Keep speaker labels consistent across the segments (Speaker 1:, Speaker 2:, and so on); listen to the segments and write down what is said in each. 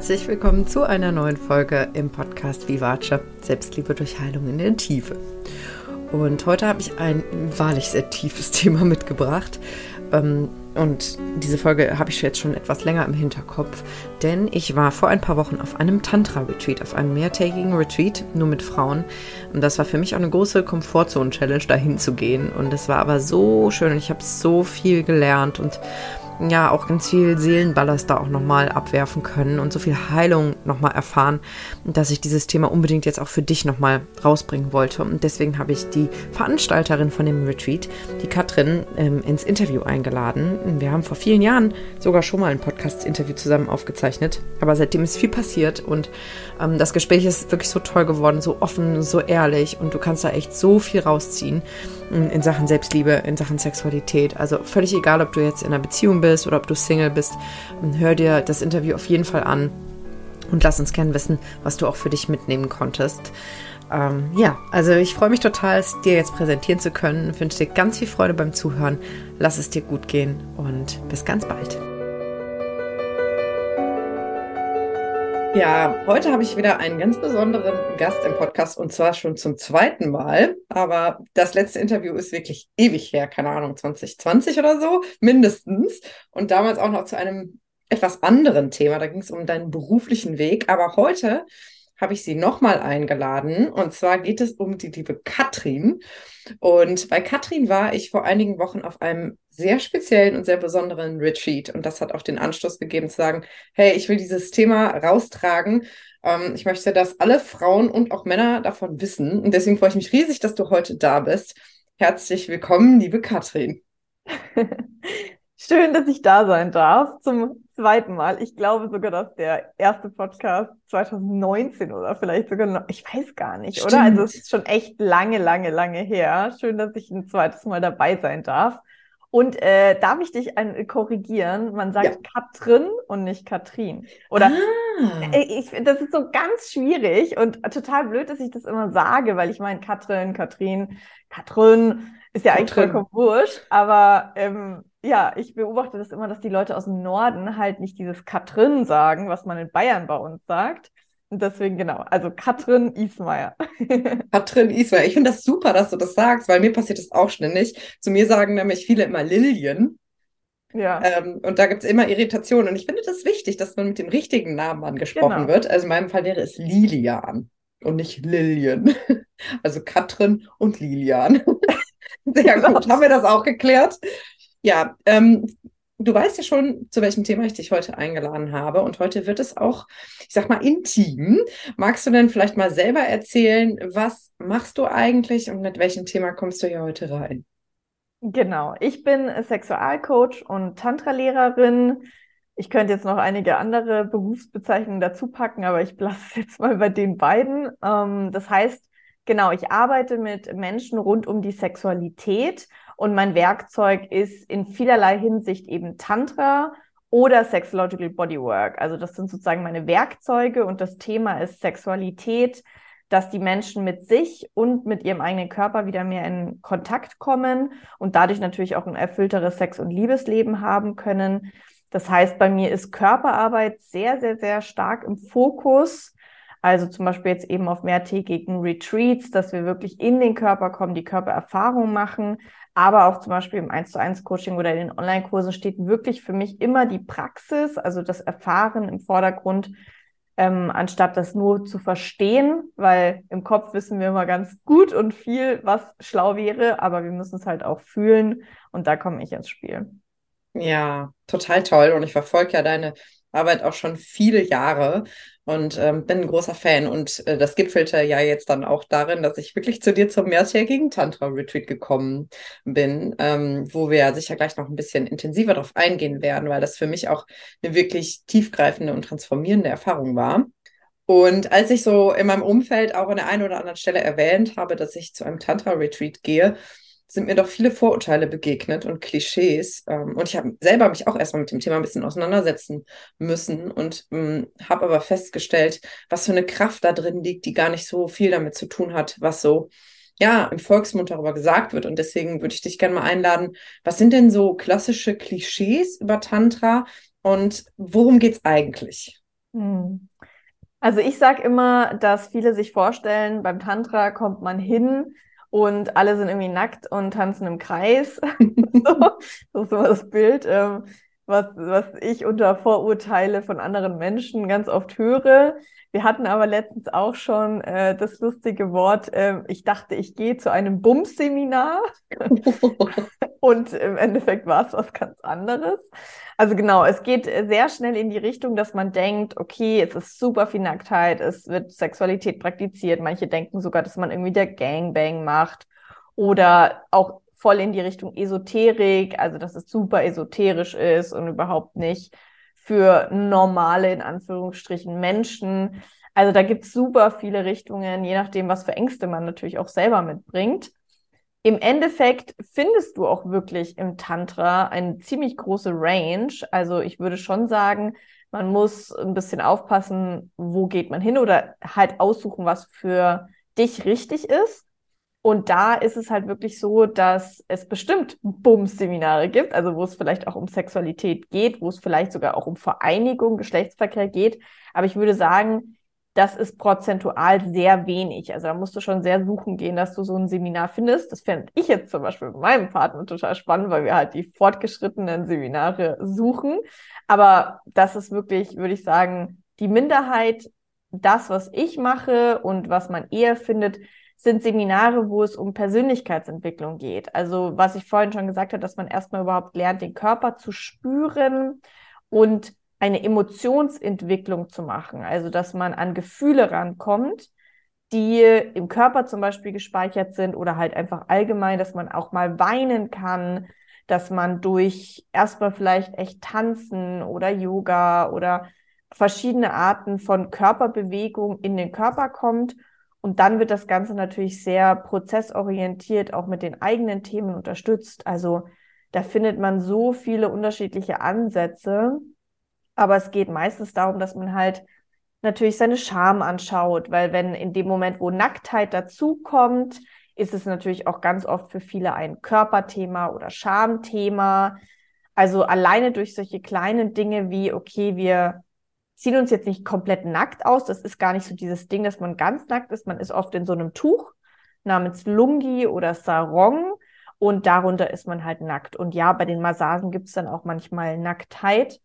Speaker 1: Herzlich willkommen zu einer neuen Folge im Podcast Vivace Selbstliebe durch Heilung in der Tiefe. Und heute habe ich ein wahrlich sehr tiefes Thema mitgebracht. Ähm, und diese Folge habe ich jetzt schon etwas länger im Hinterkopf, denn ich war vor ein paar Wochen auf einem Tantra-Retreat, auf einem mehrtägigen Retreat, nur mit Frauen. Und das war für mich auch eine große Komfortzone-Challenge, dahin zu gehen. Und es war aber so schön und ich habe so viel gelernt und ja auch ganz viel Seelenballast da auch nochmal abwerfen können und so viel Heilung nochmal erfahren, dass ich dieses Thema unbedingt jetzt auch für dich nochmal rausbringen wollte. Und deswegen habe ich die Veranstalterin von dem Retreat, die Katrin, ähm, ins Interview eingeladen. Wir haben vor vielen Jahren sogar schon mal ein Podcast-Interview zusammen aufgezeichnet, aber seitdem ist viel passiert und ähm, das Gespräch ist wirklich so toll geworden, so offen, so ehrlich und du kannst da echt so viel rausziehen ähm, in Sachen Selbstliebe, in Sachen Sexualität. Also völlig egal, ob du jetzt in einer Beziehung bist oder ob du Single bist, hör dir das Interview auf jeden Fall an und lass uns gerne wissen, was du auch für dich mitnehmen konntest. Ähm, ja, also ich freue mich total, es dir jetzt präsentieren zu können. Ich wünsche dir ganz viel Freude beim Zuhören. Lass es dir gut gehen und bis ganz bald. Ja, heute habe ich wieder einen ganz besonderen Gast im Podcast und zwar schon zum zweiten Mal. Aber das letzte Interview ist wirklich ewig her, keine Ahnung, 2020 oder so, mindestens. Und damals auch noch zu einem etwas anderen Thema. Da ging es um deinen beruflichen Weg. Aber heute habe ich sie nochmal eingeladen. Und zwar geht es um die liebe Katrin. Und bei Katrin war ich vor einigen Wochen auf einem sehr speziellen und sehr besonderen Retreat. Und das hat auch den Anstoß gegeben zu sagen, hey, ich will dieses Thema raustragen. Ähm, ich möchte, dass alle Frauen und auch Männer davon wissen. Und deswegen freue ich mich riesig, dass du heute da bist. Herzlich willkommen, liebe Katrin.
Speaker 2: Schön, dass ich da sein darf zum zweiten Mal. Ich glaube sogar, dass der erste Podcast 2019 oder vielleicht sogar noch, ich weiß gar nicht, Stimmt. oder? Also es ist schon echt lange, lange, lange her. Schön, dass ich ein zweites Mal dabei sein darf. Und äh, darf ich dich ein, korrigieren? Man sagt ja. Katrin und nicht Katrin. Oder ah. ich, das ist so ganz schwierig und total blöd, dass ich das immer sage, weil ich meine Katrin, Katrin, Katrin ist ja eigentlich vollkommen wurscht. Aber ähm, ja, ich beobachte das immer, dass die Leute aus dem Norden halt nicht dieses Katrin sagen, was man in Bayern bei uns sagt. Und deswegen genau, also Katrin Ismaier.
Speaker 1: Katrin Ismaier. Ich finde das super, dass du das sagst, weil mir passiert das auch ständig. Zu mir sagen nämlich viele immer Lilien. Ja. Ähm, und da gibt es immer Irritationen. Und ich finde das wichtig, dass man mit dem richtigen Namen angesprochen genau. wird. Also in meinem Fall wäre es Lilian und nicht Lilien. Also Katrin und Lilian. Sehr gut. Haben wir das auch geklärt? Ja, ähm, du weißt ja schon, zu welchem Thema ich dich heute eingeladen habe. Und heute wird es auch, ich sag mal, intim. Magst du denn vielleicht mal selber erzählen, was machst du eigentlich und mit welchem Thema kommst du hier heute rein?
Speaker 2: Genau, ich bin Sexualcoach und Tantra-Lehrerin. Ich könnte jetzt noch einige andere Berufsbezeichnungen dazu packen, aber ich lasse es jetzt mal bei den beiden. Ähm, das heißt, genau, ich arbeite mit Menschen rund um die Sexualität und mein Werkzeug ist in vielerlei Hinsicht eben Tantra oder Sexological Bodywork. Also das sind sozusagen meine Werkzeuge und das Thema ist Sexualität, dass die Menschen mit sich und mit ihrem eigenen Körper wieder mehr in Kontakt kommen und dadurch natürlich auch ein erfüllteres Sex- und Liebesleben haben können. Das heißt, bei mir ist Körperarbeit sehr, sehr, sehr stark im Fokus. Also zum Beispiel jetzt eben auf mehrtägigen Retreats, dass wir wirklich in den Körper kommen, die Körpererfahrung machen, aber auch zum Beispiel im 1 zu 1 Coaching oder in den Online-Kursen steht wirklich für mich immer die Praxis, also das Erfahren im Vordergrund, ähm, anstatt das nur zu verstehen, weil im Kopf wissen wir immer ganz gut und viel, was schlau wäre, aber wir müssen es halt auch fühlen und da komme ich ins Spiel.
Speaker 1: Ja, total toll und ich verfolge ja deine Arbeit auch schon viele Jahre und ähm, bin ein großer Fan. Und äh, das gipfelte ja jetzt dann auch darin, dass ich wirklich zu dir zum mehrtägigen Tantra-Retreat gekommen bin, ähm, wo wir sicher gleich noch ein bisschen intensiver darauf eingehen werden, weil das für mich auch eine wirklich tiefgreifende und transformierende Erfahrung war. Und als ich so in meinem Umfeld auch an der einen oder anderen Stelle erwähnt habe, dass ich zu einem Tantra-Retreat gehe, sind mir doch viele Vorurteile begegnet und Klischees. Ähm, und ich habe selber mich auch erstmal mit dem Thema ein bisschen auseinandersetzen müssen und ähm, habe aber festgestellt, was für eine Kraft da drin liegt, die gar nicht so viel damit zu tun hat, was so ja im Volksmund darüber gesagt wird. Und deswegen würde ich dich gerne mal einladen, was sind denn so klassische Klischees über Tantra und worum geht es eigentlich?
Speaker 2: Hm. Also ich sage immer, dass viele sich vorstellen, beim Tantra kommt man hin und alle sind irgendwie nackt und tanzen im Kreis. so, das ist immer das Bild, ähm, was, was ich unter Vorurteile von anderen Menschen ganz oft höre. Wir hatten aber letztens auch schon äh, das lustige Wort, äh, ich dachte, ich gehe zu einem Bums-Seminar. und im Endeffekt war es was ganz anderes. Also genau, es geht sehr schnell in die Richtung, dass man denkt, okay, es ist super viel Nacktheit, es wird Sexualität praktiziert. Manche denken sogar, dass man irgendwie der Gangbang macht oder auch voll in die Richtung Esoterik, also dass es super esoterisch ist und überhaupt nicht für normale, in Anführungsstrichen, Menschen. Also da gibt es super viele Richtungen, je nachdem, was für Ängste man natürlich auch selber mitbringt. Im Endeffekt findest du auch wirklich im Tantra eine ziemlich große Range. Also ich würde schon sagen, man muss ein bisschen aufpassen, wo geht man hin oder halt aussuchen, was für dich richtig ist. Und da ist es halt wirklich so, dass es bestimmt Bums-Seminare gibt, also wo es vielleicht auch um Sexualität geht, wo es vielleicht sogar auch um Vereinigung, Geschlechtsverkehr geht. Aber ich würde sagen, das ist prozentual sehr wenig. Also da musst du schon sehr suchen gehen, dass du so ein Seminar findest. Das fände ich jetzt zum Beispiel mit meinem Partner total spannend, weil wir halt die fortgeschrittenen Seminare suchen. Aber das ist wirklich, würde ich sagen, die Minderheit. Das, was ich mache und was man eher findet, sind Seminare, wo es um Persönlichkeitsentwicklung geht. Also was ich vorhin schon gesagt habe, dass man erstmal überhaupt lernt, den Körper zu spüren und eine Emotionsentwicklung zu machen. Also dass man an Gefühle rankommt, die im Körper zum Beispiel gespeichert sind oder halt einfach allgemein, dass man auch mal weinen kann, dass man durch erstmal vielleicht echt tanzen oder Yoga oder verschiedene Arten von Körperbewegung in den Körper kommt und dann wird das Ganze natürlich sehr prozessorientiert, auch mit den eigenen Themen unterstützt. Also da findet man so viele unterschiedliche Ansätze. Aber es geht meistens darum, dass man halt natürlich seine Scham anschaut, weil wenn in dem Moment, wo Nacktheit dazukommt, ist es natürlich auch ganz oft für viele ein Körperthema oder Schamthema. Also alleine durch solche kleinen Dinge wie, okay, wir ziehen uns jetzt nicht komplett nackt aus. Das ist gar nicht so dieses Ding, dass man ganz nackt ist. Man ist oft in so einem Tuch namens Lungi oder Sarong und darunter ist man halt nackt. Und ja, bei den Massagen gibt es dann auch manchmal Nacktheit.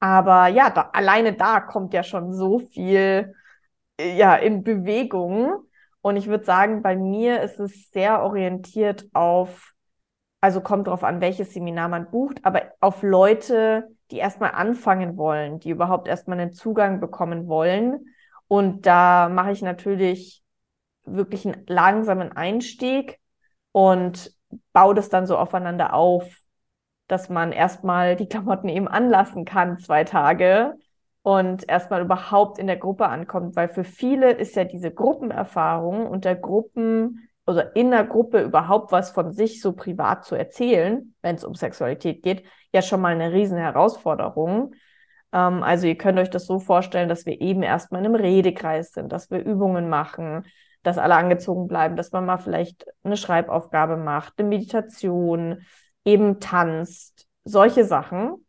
Speaker 2: Aber ja, da, alleine da kommt ja schon so viel ja, in Bewegung. Und ich würde sagen, bei mir ist es sehr orientiert auf, also kommt darauf an, welches Seminar man bucht, aber auf Leute, die erstmal anfangen wollen, die überhaupt erstmal einen Zugang bekommen wollen. Und da mache ich natürlich wirklich einen langsamen Einstieg und baue das dann so aufeinander auf, dass man erstmal die Klamotten eben anlassen kann, zwei Tage und erstmal überhaupt in der Gruppe ankommt, weil für viele ist ja diese Gruppenerfahrung und der Gruppen, also in der Gruppe überhaupt was von sich so privat zu erzählen, wenn es um Sexualität geht, ja schon mal eine riesen Herausforderung. Ähm, also ihr könnt euch das so vorstellen, dass wir eben erstmal einem Redekreis sind, dass wir Übungen machen, dass alle angezogen bleiben, dass man mal vielleicht eine Schreibaufgabe macht, eine Meditation, eben tanzt, solche Sachen.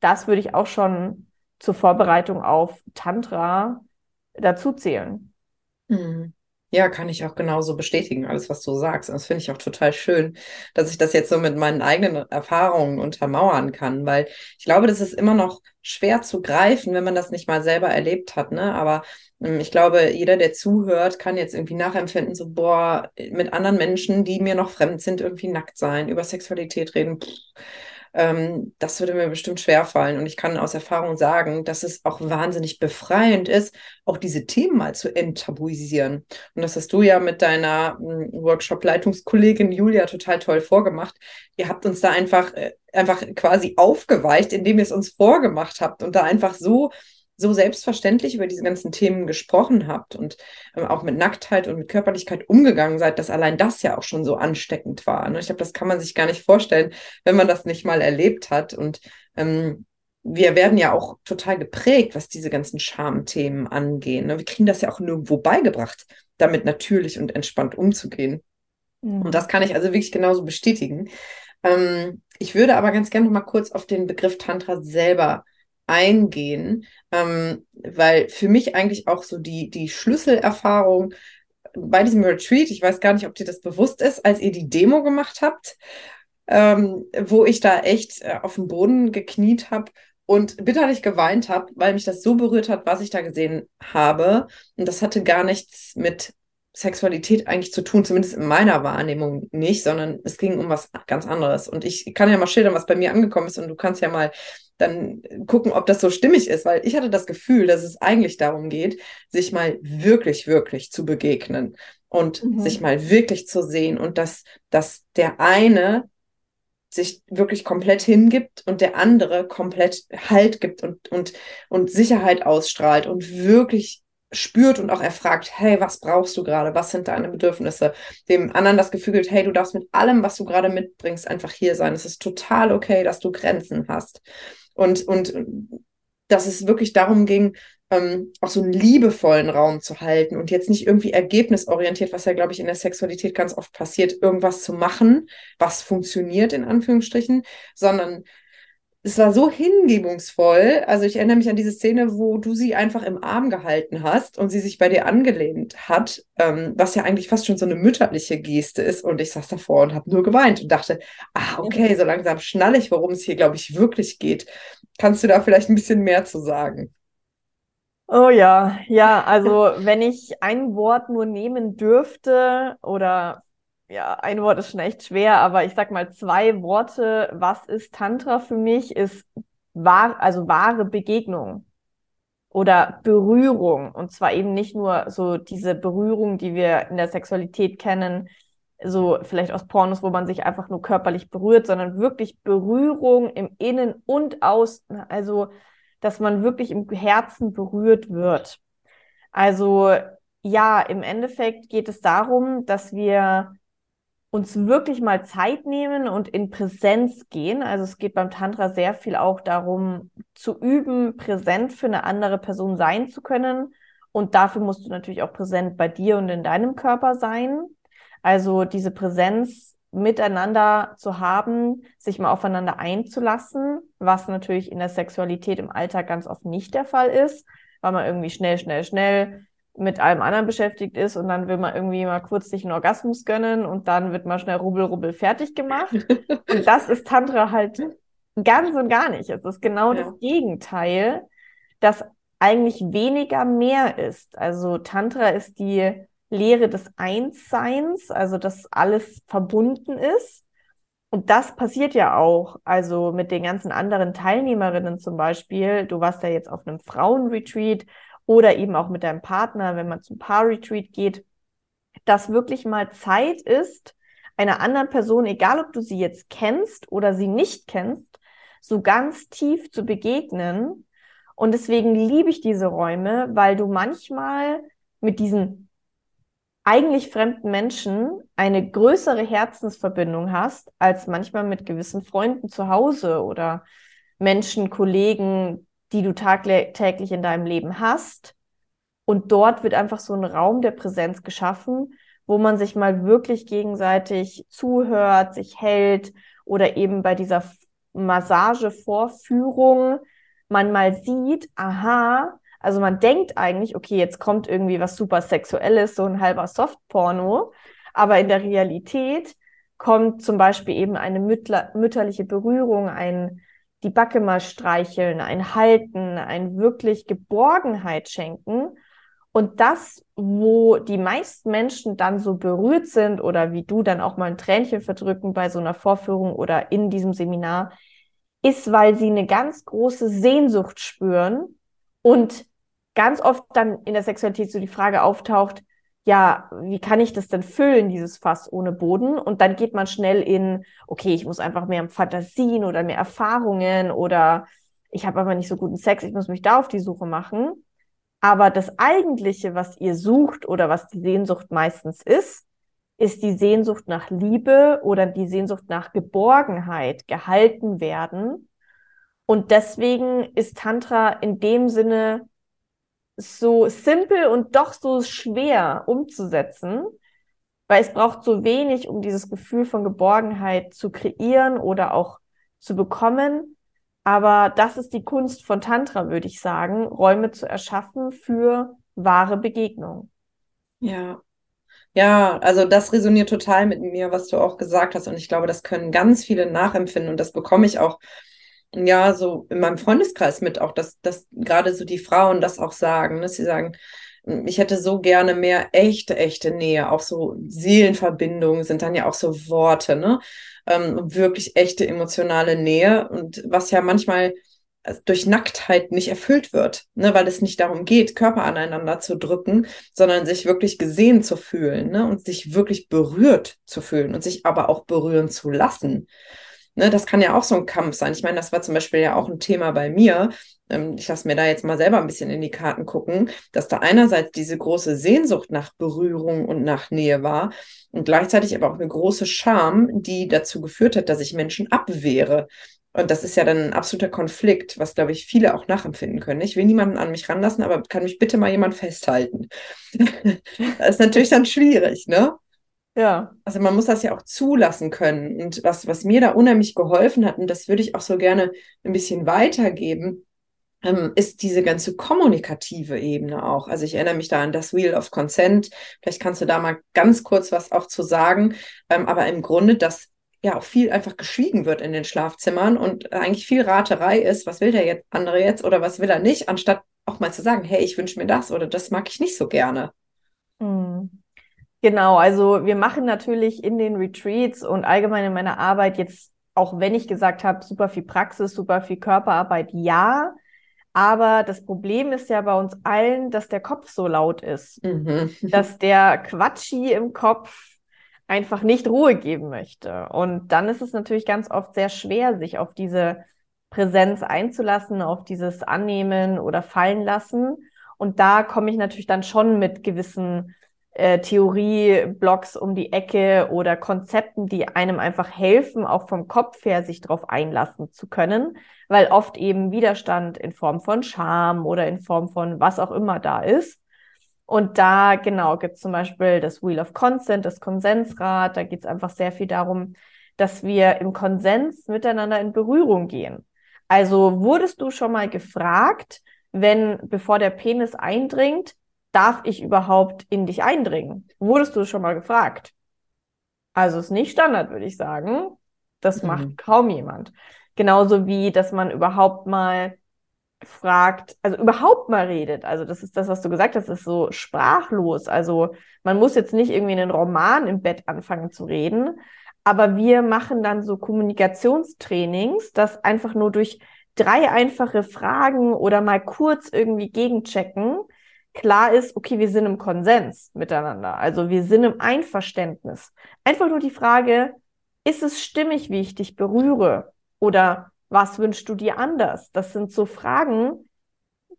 Speaker 2: Das würde ich auch schon zur Vorbereitung auf Tantra dazu zählen.
Speaker 1: Mhm. Ja, kann ich auch genauso bestätigen, alles, was du sagst. Und das finde ich auch total schön, dass ich das jetzt so mit meinen eigenen Erfahrungen untermauern kann, weil ich glaube, das ist immer noch schwer zu greifen, wenn man das nicht mal selber erlebt hat. Ne? Aber ähm, ich glaube, jeder, der zuhört, kann jetzt irgendwie nachempfinden, so, boah, mit anderen Menschen, die mir noch fremd sind, irgendwie nackt sein, über Sexualität reden. Pff ähm, das würde mir bestimmt schwer fallen. Und ich kann aus Erfahrung sagen, dass es auch wahnsinnig befreiend ist, auch diese Themen mal zu enttabuisieren. Und das hast du ja mit deiner hm, Workshop-Leitungskollegin Julia total toll vorgemacht. Ihr habt uns da einfach, äh, einfach quasi aufgeweicht, indem ihr es uns vorgemacht habt und da einfach so so selbstverständlich über diese ganzen Themen gesprochen habt und ähm, auch mit Nacktheit und mit Körperlichkeit umgegangen seid, dass allein das ja auch schon so ansteckend war. Ne? Ich glaube, das kann man sich gar nicht vorstellen, wenn man das nicht mal erlebt hat. Und ähm, wir werden ja auch total geprägt, was diese ganzen Schamthemen angehen. Ne? Wir kriegen das ja auch nirgendwo beigebracht, damit natürlich und entspannt umzugehen. Mhm. Und das kann ich also wirklich genauso bestätigen. Ähm, ich würde aber ganz gerne noch mal kurz auf den Begriff Tantra selber eingehen, ähm, weil für mich eigentlich auch so die, die Schlüsselerfahrung bei diesem Retreat, ich weiß gar nicht, ob dir das bewusst ist, als ihr die Demo gemacht habt, ähm, wo ich da echt äh, auf dem Boden gekniet habe und bitterlich geweint habe, weil mich das so berührt hat, was ich da gesehen habe. Und das hatte gar nichts mit Sexualität eigentlich zu tun, zumindest in meiner Wahrnehmung nicht, sondern es ging um was ganz anderes. Und ich kann ja mal schildern, was bei mir angekommen ist und du kannst ja mal dann gucken, ob das so stimmig ist, weil ich hatte das Gefühl, dass es eigentlich darum geht, sich mal wirklich, wirklich zu begegnen und mhm. sich mal wirklich zu sehen und dass, dass der eine sich wirklich komplett hingibt und der andere komplett Halt gibt und, und, und Sicherheit ausstrahlt und wirklich spürt und auch erfragt, hey, was brauchst du gerade? Was sind deine Bedürfnisse? Dem anderen das Gefühl gibt, hey, du darfst mit allem, was du gerade mitbringst, einfach hier sein. Es ist total okay, dass du Grenzen hast. Und, und dass es wirklich darum ging, ähm, auch so einen liebevollen Raum zu halten und jetzt nicht irgendwie ergebnisorientiert, was ja, glaube ich, in der Sexualität ganz oft passiert, irgendwas zu machen, was funktioniert, in Anführungsstrichen, sondern es war so hingebungsvoll. Also ich erinnere mich an diese Szene, wo du sie einfach im Arm gehalten hast und sie sich bei dir angelehnt hat, ähm, was ja eigentlich fast schon so eine mütterliche Geste ist. Und ich saß davor und habe nur geweint und dachte, ah, okay, so langsam schnalle ich, worum es hier, glaube ich, wirklich geht. Kannst du da vielleicht ein bisschen mehr zu sagen?
Speaker 2: Oh ja, ja, also wenn ich ein Wort nur nehmen dürfte oder ja, ein Wort ist schon echt schwer, aber ich sag mal zwei Worte. Was ist Tantra für mich? Ist wahr, also wahre Begegnung oder Berührung. Und zwar eben nicht nur so diese Berührung, die wir in der Sexualität kennen, so vielleicht aus Pornos, wo man sich einfach nur körperlich berührt, sondern wirklich Berührung im Innen und Außen. Also, dass man wirklich im Herzen berührt wird. Also, ja, im Endeffekt geht es darum, dass wir uns wirklich mal Zeit nehmen und in Präsenz gehen. Also es geht beim Tantra sehr viel auch darum, zu üben, präsent für eine andere Person sein zu können. Und dafür musst du natürlich auch präsent bei dir und in deinem Körper sein. Also diese Präsenz miteinander zu haben, sich mal aufeinander einzulassen, was natürlich in der Sexualität im Alltag ganz oft nicht der Fall ist, weil man irgendwie schnell, schnell, schnell mit allem anderen beschäftigt ist und dann will man irgendwie mal kurz sich einen Orgasmus gönnen und dann wird mal schnell rubbel, rubbel fertig gemacht. und das ist Tantra halt ganz und gar nicht. Es ist genau ja. das Gegenteil, dass eigentlich weniger mehr ist. Also Tantra ist die Lehre des Einsseins, also dass alles verbunden ist. Und das passiert ja auch, also mit den ganzen anderen Teilnehmerinnen zum Beispiel. Du warst ja jetzt auf einem Frauenretreat oder eben auch mit deinem Partner, wenn man zum Paar-Retreat geht, dass wirklich mal Zeit ist, einer anderen Person, egal ob du sie jetzt kennst oder sie nicht kennst, so ganz tief zu begegnen. Und deswegen liebe ich diese Räume, weil du manchmal mit diesen eigentlich fremden Menschen eine größere Herzensverbindung hast, als manchmal mit gewissen Freunden zu Hause oder Menschen, Kollegen, die du tagtäglich in deinem Leben hast. Und dort wird einfach so ein Raum der Präsenz geschaffen, wo man sich mal wirklich gegenseitig zuhört, sich hält oder eben bei dieser Massagevorführung man mal sieht, aha, also man denkt eigentlich, okay, jetzt kommt irgendwie was super Sexuelles, so ein halber Softporno, aber in der Realität kommt zum Beispiel eben eine mütterliche Berührung, ein die Backe mal streicheln, ein Halten, ein wirklich Geborgenheit schenken. Und das, wo die meisten Menschen dann so berührt sind oder wie du dann auch mal ein Tränchen verdrücken bei so einer Vorführung oder in diesem Seminar, ist, weil sie eine ganz große Sehnsucht spüren und ganz oft dann in der Sexualität so die Frage auftaucht, ja, wie kann ich das denn füllen, dieses Fass ohne Boden? Und dann geht man schnell in, okay, ich muss einfach mehr Fantasien oder mehr Erfahrungen oder ich habe aber nicht so guten Sex, ich muss mich da auf die Suche machen. Aber das Eigentliche, was ihr sucht oder was die Sehnsucht meistens ist, ist die Sehnsucht nach Liebe oder die Sehnsucht nach Geborgenheit, gehalten werden. Und deswegen ist Tantra in dem Sinne so simpel und doch so schwer umzusetzen, weil es braucht so wenig, um dieses Gefühl von Geborgenheit zu kreieren oder auch zu bekommen. Aber das ist die Kunst von Tantra, würde ich sagen, Räume zu erschaffen für wahre Begegnung.
Speaker 1: Ja. Ja, also das resoniert total mit mir, was du auch gesagt hast. Und ich glaube, das können ganz viele nachempfinden. Und das bekomme ich auch, ja, so in meinem Freundeskreis mit, auch, dass, dass gerade so die Frauen das auch sagen, dass sie sagen, ich hätte so gerne mehr echte, echte Nähe. Auch so Seelenverbindungen sind dann ja auch so Worte, ne? Ähm, wirklich echte emotionale Nähe. Und was ja manchmal durch Nacktheit nicht erfüllt wird, ne, weil es nicht darum geht, Körper aneinander zu drücken, sondern sich wirklich gesehen zu fühlen ne, und sich wirklich berührt zu fühlen und sich aber auch berühren zu lassen. Ne, das kann ja auch so ein Kampf sein. Ich meine, das war zum Beispiel ja auch ein Thema bei mir. Ähm, ich lasse mir da jetzt mal selber ein bisschen in die Karten gucken, dass da einerseits diese große Sehnsucht nach Berührung und nach Nähe war und gleichzeitig aber auch eine große Scham, die dazu geführt hat, dass ich Menschen abwehre. Und das ist ja dann ein absoluter Konflikt, was, glaube ich, viele auch nachempfinden können. Ich will niemanden an mich ranlassen, aber kann mich bitte mal jemand festhalten? das ist natürlich dann schwierig, ne?
Speaker 2: Ja.
Speaker 1: Also man muss das ja auch zulassen können. Und was, was mir da unheimlich geholfen hat, und das würde ich auch so gerne ein bisschen weitergeben, ähm, ist diese ganze kommunikative Ebene auch. Also ich erinnere mich da an das Wheel of Consent. Vielleicht kannst du da mal ganz kurz was auch zu sagen. Ähm, aber im Grunde, dass ja auch viel einfach geschwiegen wird in den Schlafzimmern und eigentlich viel Raterei ist, was will der jetzt, andere jetzt oder was will er nicht, anstatt auch mal zu sagen, hey, ich wünsche mir das oder das mag ich nicht so gerne.
Speaker 2: Mhm. Genau, also wir machen natürlich in den Retreats und allgemein in meiner Arbeit jetzt, auch wenn ich gesagt habe, super viel Praxis, super viel Körperarbeit, ja. Aber das Problem ist ja bei uns allen, dass der Kopf so laut ist, mhm. dass der Quatschi im Kopf einfach nicht Ruhe geben möchte. Und dann ist es natürlich ganz oft sehr schwer, sich auf diese Präsenz einzulassen, auf dieses Annehmen oder Fallen lassen. Und da komme ich natürlich dann schon mit gewissen äh, Theorieblocks um die Ecke oder Konzepten, die einem einfach helfen, auch vom Kopf her sich darauf einlassen zu können, weil oft eben Widerstand in Form von Scham oder in Form von was auch immer da ist. Und da, genau, gibt es zum Beispiel das Wheel of Consent, das Konsensrad. Da geht es einfach sehr viel darum, dass wir im Konsens miteinander in Berührung gehen. Also wurdest du schon mal gefragt, wenn, bevor der Penis eindringt, darf ich überhaupt in dich eindringen? Wurdest du schon mal gefragt? Also ist nicht Standard, würde ich sagen. Das mhm. macht kaum jemand. Genauso wie, dass man überhaupt mal fragt, also überhaupt mal redet. Also das ist das, was du gesagt hast, ist so sprachlos. Also man muss jetzt nicht irgendwie einen Roman im Bett anfangen zu reden, aber wir machen dann so Kommunikationstrainings, das einfach nur durch drei einfache Fragen oder mal kurz irgendwie gegenchecken, klar ist, okay, wir sind im Konsens miteinander. Also wir sind im Einverständnis. Einfach nur die Frage, ist es stimmig, wie ich dich berühre? Oder was wünschst du dir anders? Das sind so Fragen.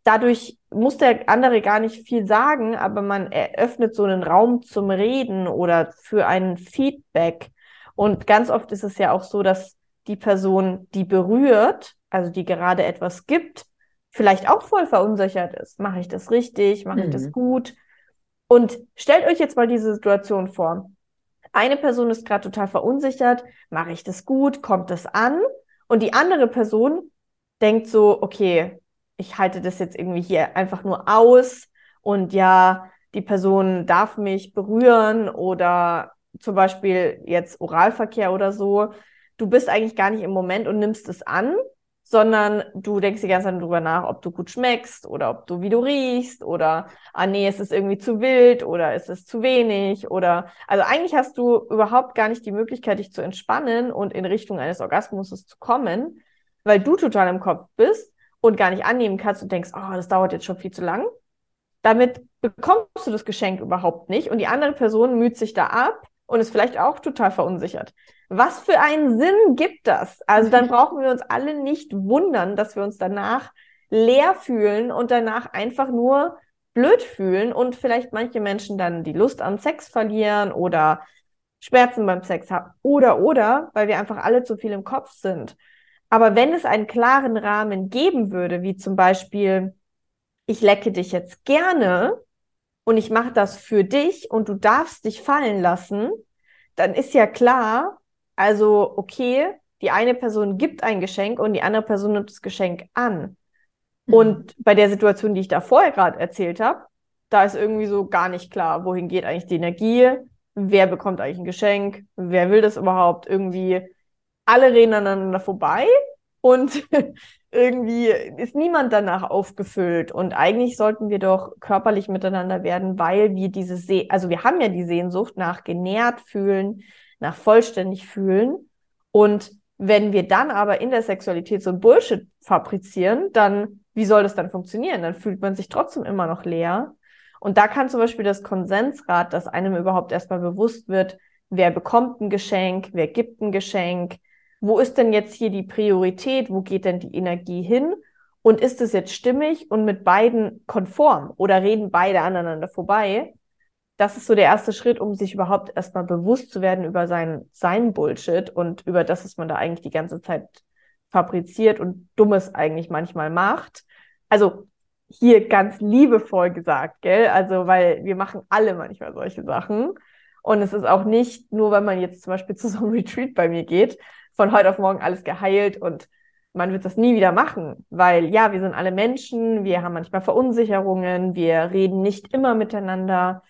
Speaker 2: Dadurch muss der andere gar nicht viel sagen, aber man eröffnet so einen Raum zum Reden oder für ein Feedback. Und ganz oft ist es ja auch so, dass die Person, die berührt, also die gerade etwas gibt, vielleicht auch voll verunsichert ist. Mache ich das richtig? Mache ich das mhm. gut? Und stellt euch jetzt mal diese Situation vor. Eine Person ist gerade total verunsichert. Mache ich das gut? Kommt das an? Und die andere Person denkt so, okay, ich halte das jetzt irgendwie hier einfach nur aus und ja, die Person darf mich berühren oder zum Beispiel jetzt Oralverkehr oder so. Du bist eigentlich gar nicht im Moment und nimmst es an, sondern du denkst die ganze Zeit darüber nach, ob du gut schmeckst oder ob du wie du riechst oder ah nee, ist es irgendwie zu wild oder ist es zu wenig oder also eigentlich hast du überhaupt gar nicht die Möglichkeit, dich zu entspannen und in Richtung eines Orgasmus zu kommen, weil du total im Kopf bist und gar nicht annehmen kannst und denkst, oh, das dauert jetzt schon viel zu lang. Damit bekommst du das Geschenk überhaupt nicht und die andere Person müht sich da ab und ist vielleicht auch total verunsichert. Was für einen Sinn gibt das? Also dann brauchen wir uns alle nicht wundern, dass wir uns danach leer fühlen und danach einfach nur blöd fühlen und vielleicht manche Menschen dann die Lust am Sex verlieren oder Schmerzen beim Sex haben oder oder, weil wir einfach alle zu viel im Kopf sind. Aber wenn es einen klaren Rahmen geben würde, wie zum Beispiel, ich lecke dich jetzt gerne und ich mache das für dich und du darfst dich fallen lassen, dann ist ja klar, also okay, die eine Person gibt ein Geschenk und die andere Person nimmt das Geschenk an. Mhm. Und bei der Situation, die ich da vorher gerade erzählt habe, da ist irgendwie so gar nicht klar, wohin geht eigentlich die Energie, wer bekommt eigentlich ein Geschenk, wer will das überhaupt, irgendwie alle reden aneinander vorbei und irgendwie ist niemand danach aufgefüllt. Und eigentlich sollten wir doch körperlich miteinander werden, weil wir diese, Se also wir haben ja die Sehnsucht nach genährt fühlen, nach vollständig fühlen. Und wenn wir dann aber in der Sexualität so Bullshit fabrizieren, dann, wie soll das dann funktionieren? Dann fühlt man sich trotzdem immer noch leer. Und da kann zum Beispiel das Konsensrad, dass einem überhaupt erstmal bewusst wird, wer bekommt ein Geschenk, wer gibt ein Geschenk, wo ist denn jetzt hier die Priorität, wo geht denn die Energie hin und ist es jetzt stimmig und mit beiden konform oder reden beide aneinander vorbei? Das ist so der erste Schritt, um sich überhaupt erstmal bewusst zu werden über sein, sein Bullshit und über das, was man da eigentlich die ganze Zeit fabriziert und Dummes eigentlich manchmal macht. Also hier ganz liebevoll gesagt, gell? Also, weil wir machen alle manchmal solche Sachen. Und es ist auch nicht nur, wenn man jetzt zum Beispiel zu so einem Retreat bei mir geht, von heute auf morgen alles geheilt und man wird das nie wieder machen, weil ja, wir sind alle Menschen, wir haben manchmal Verunsicherungen, wir reden nicht immer miteinander,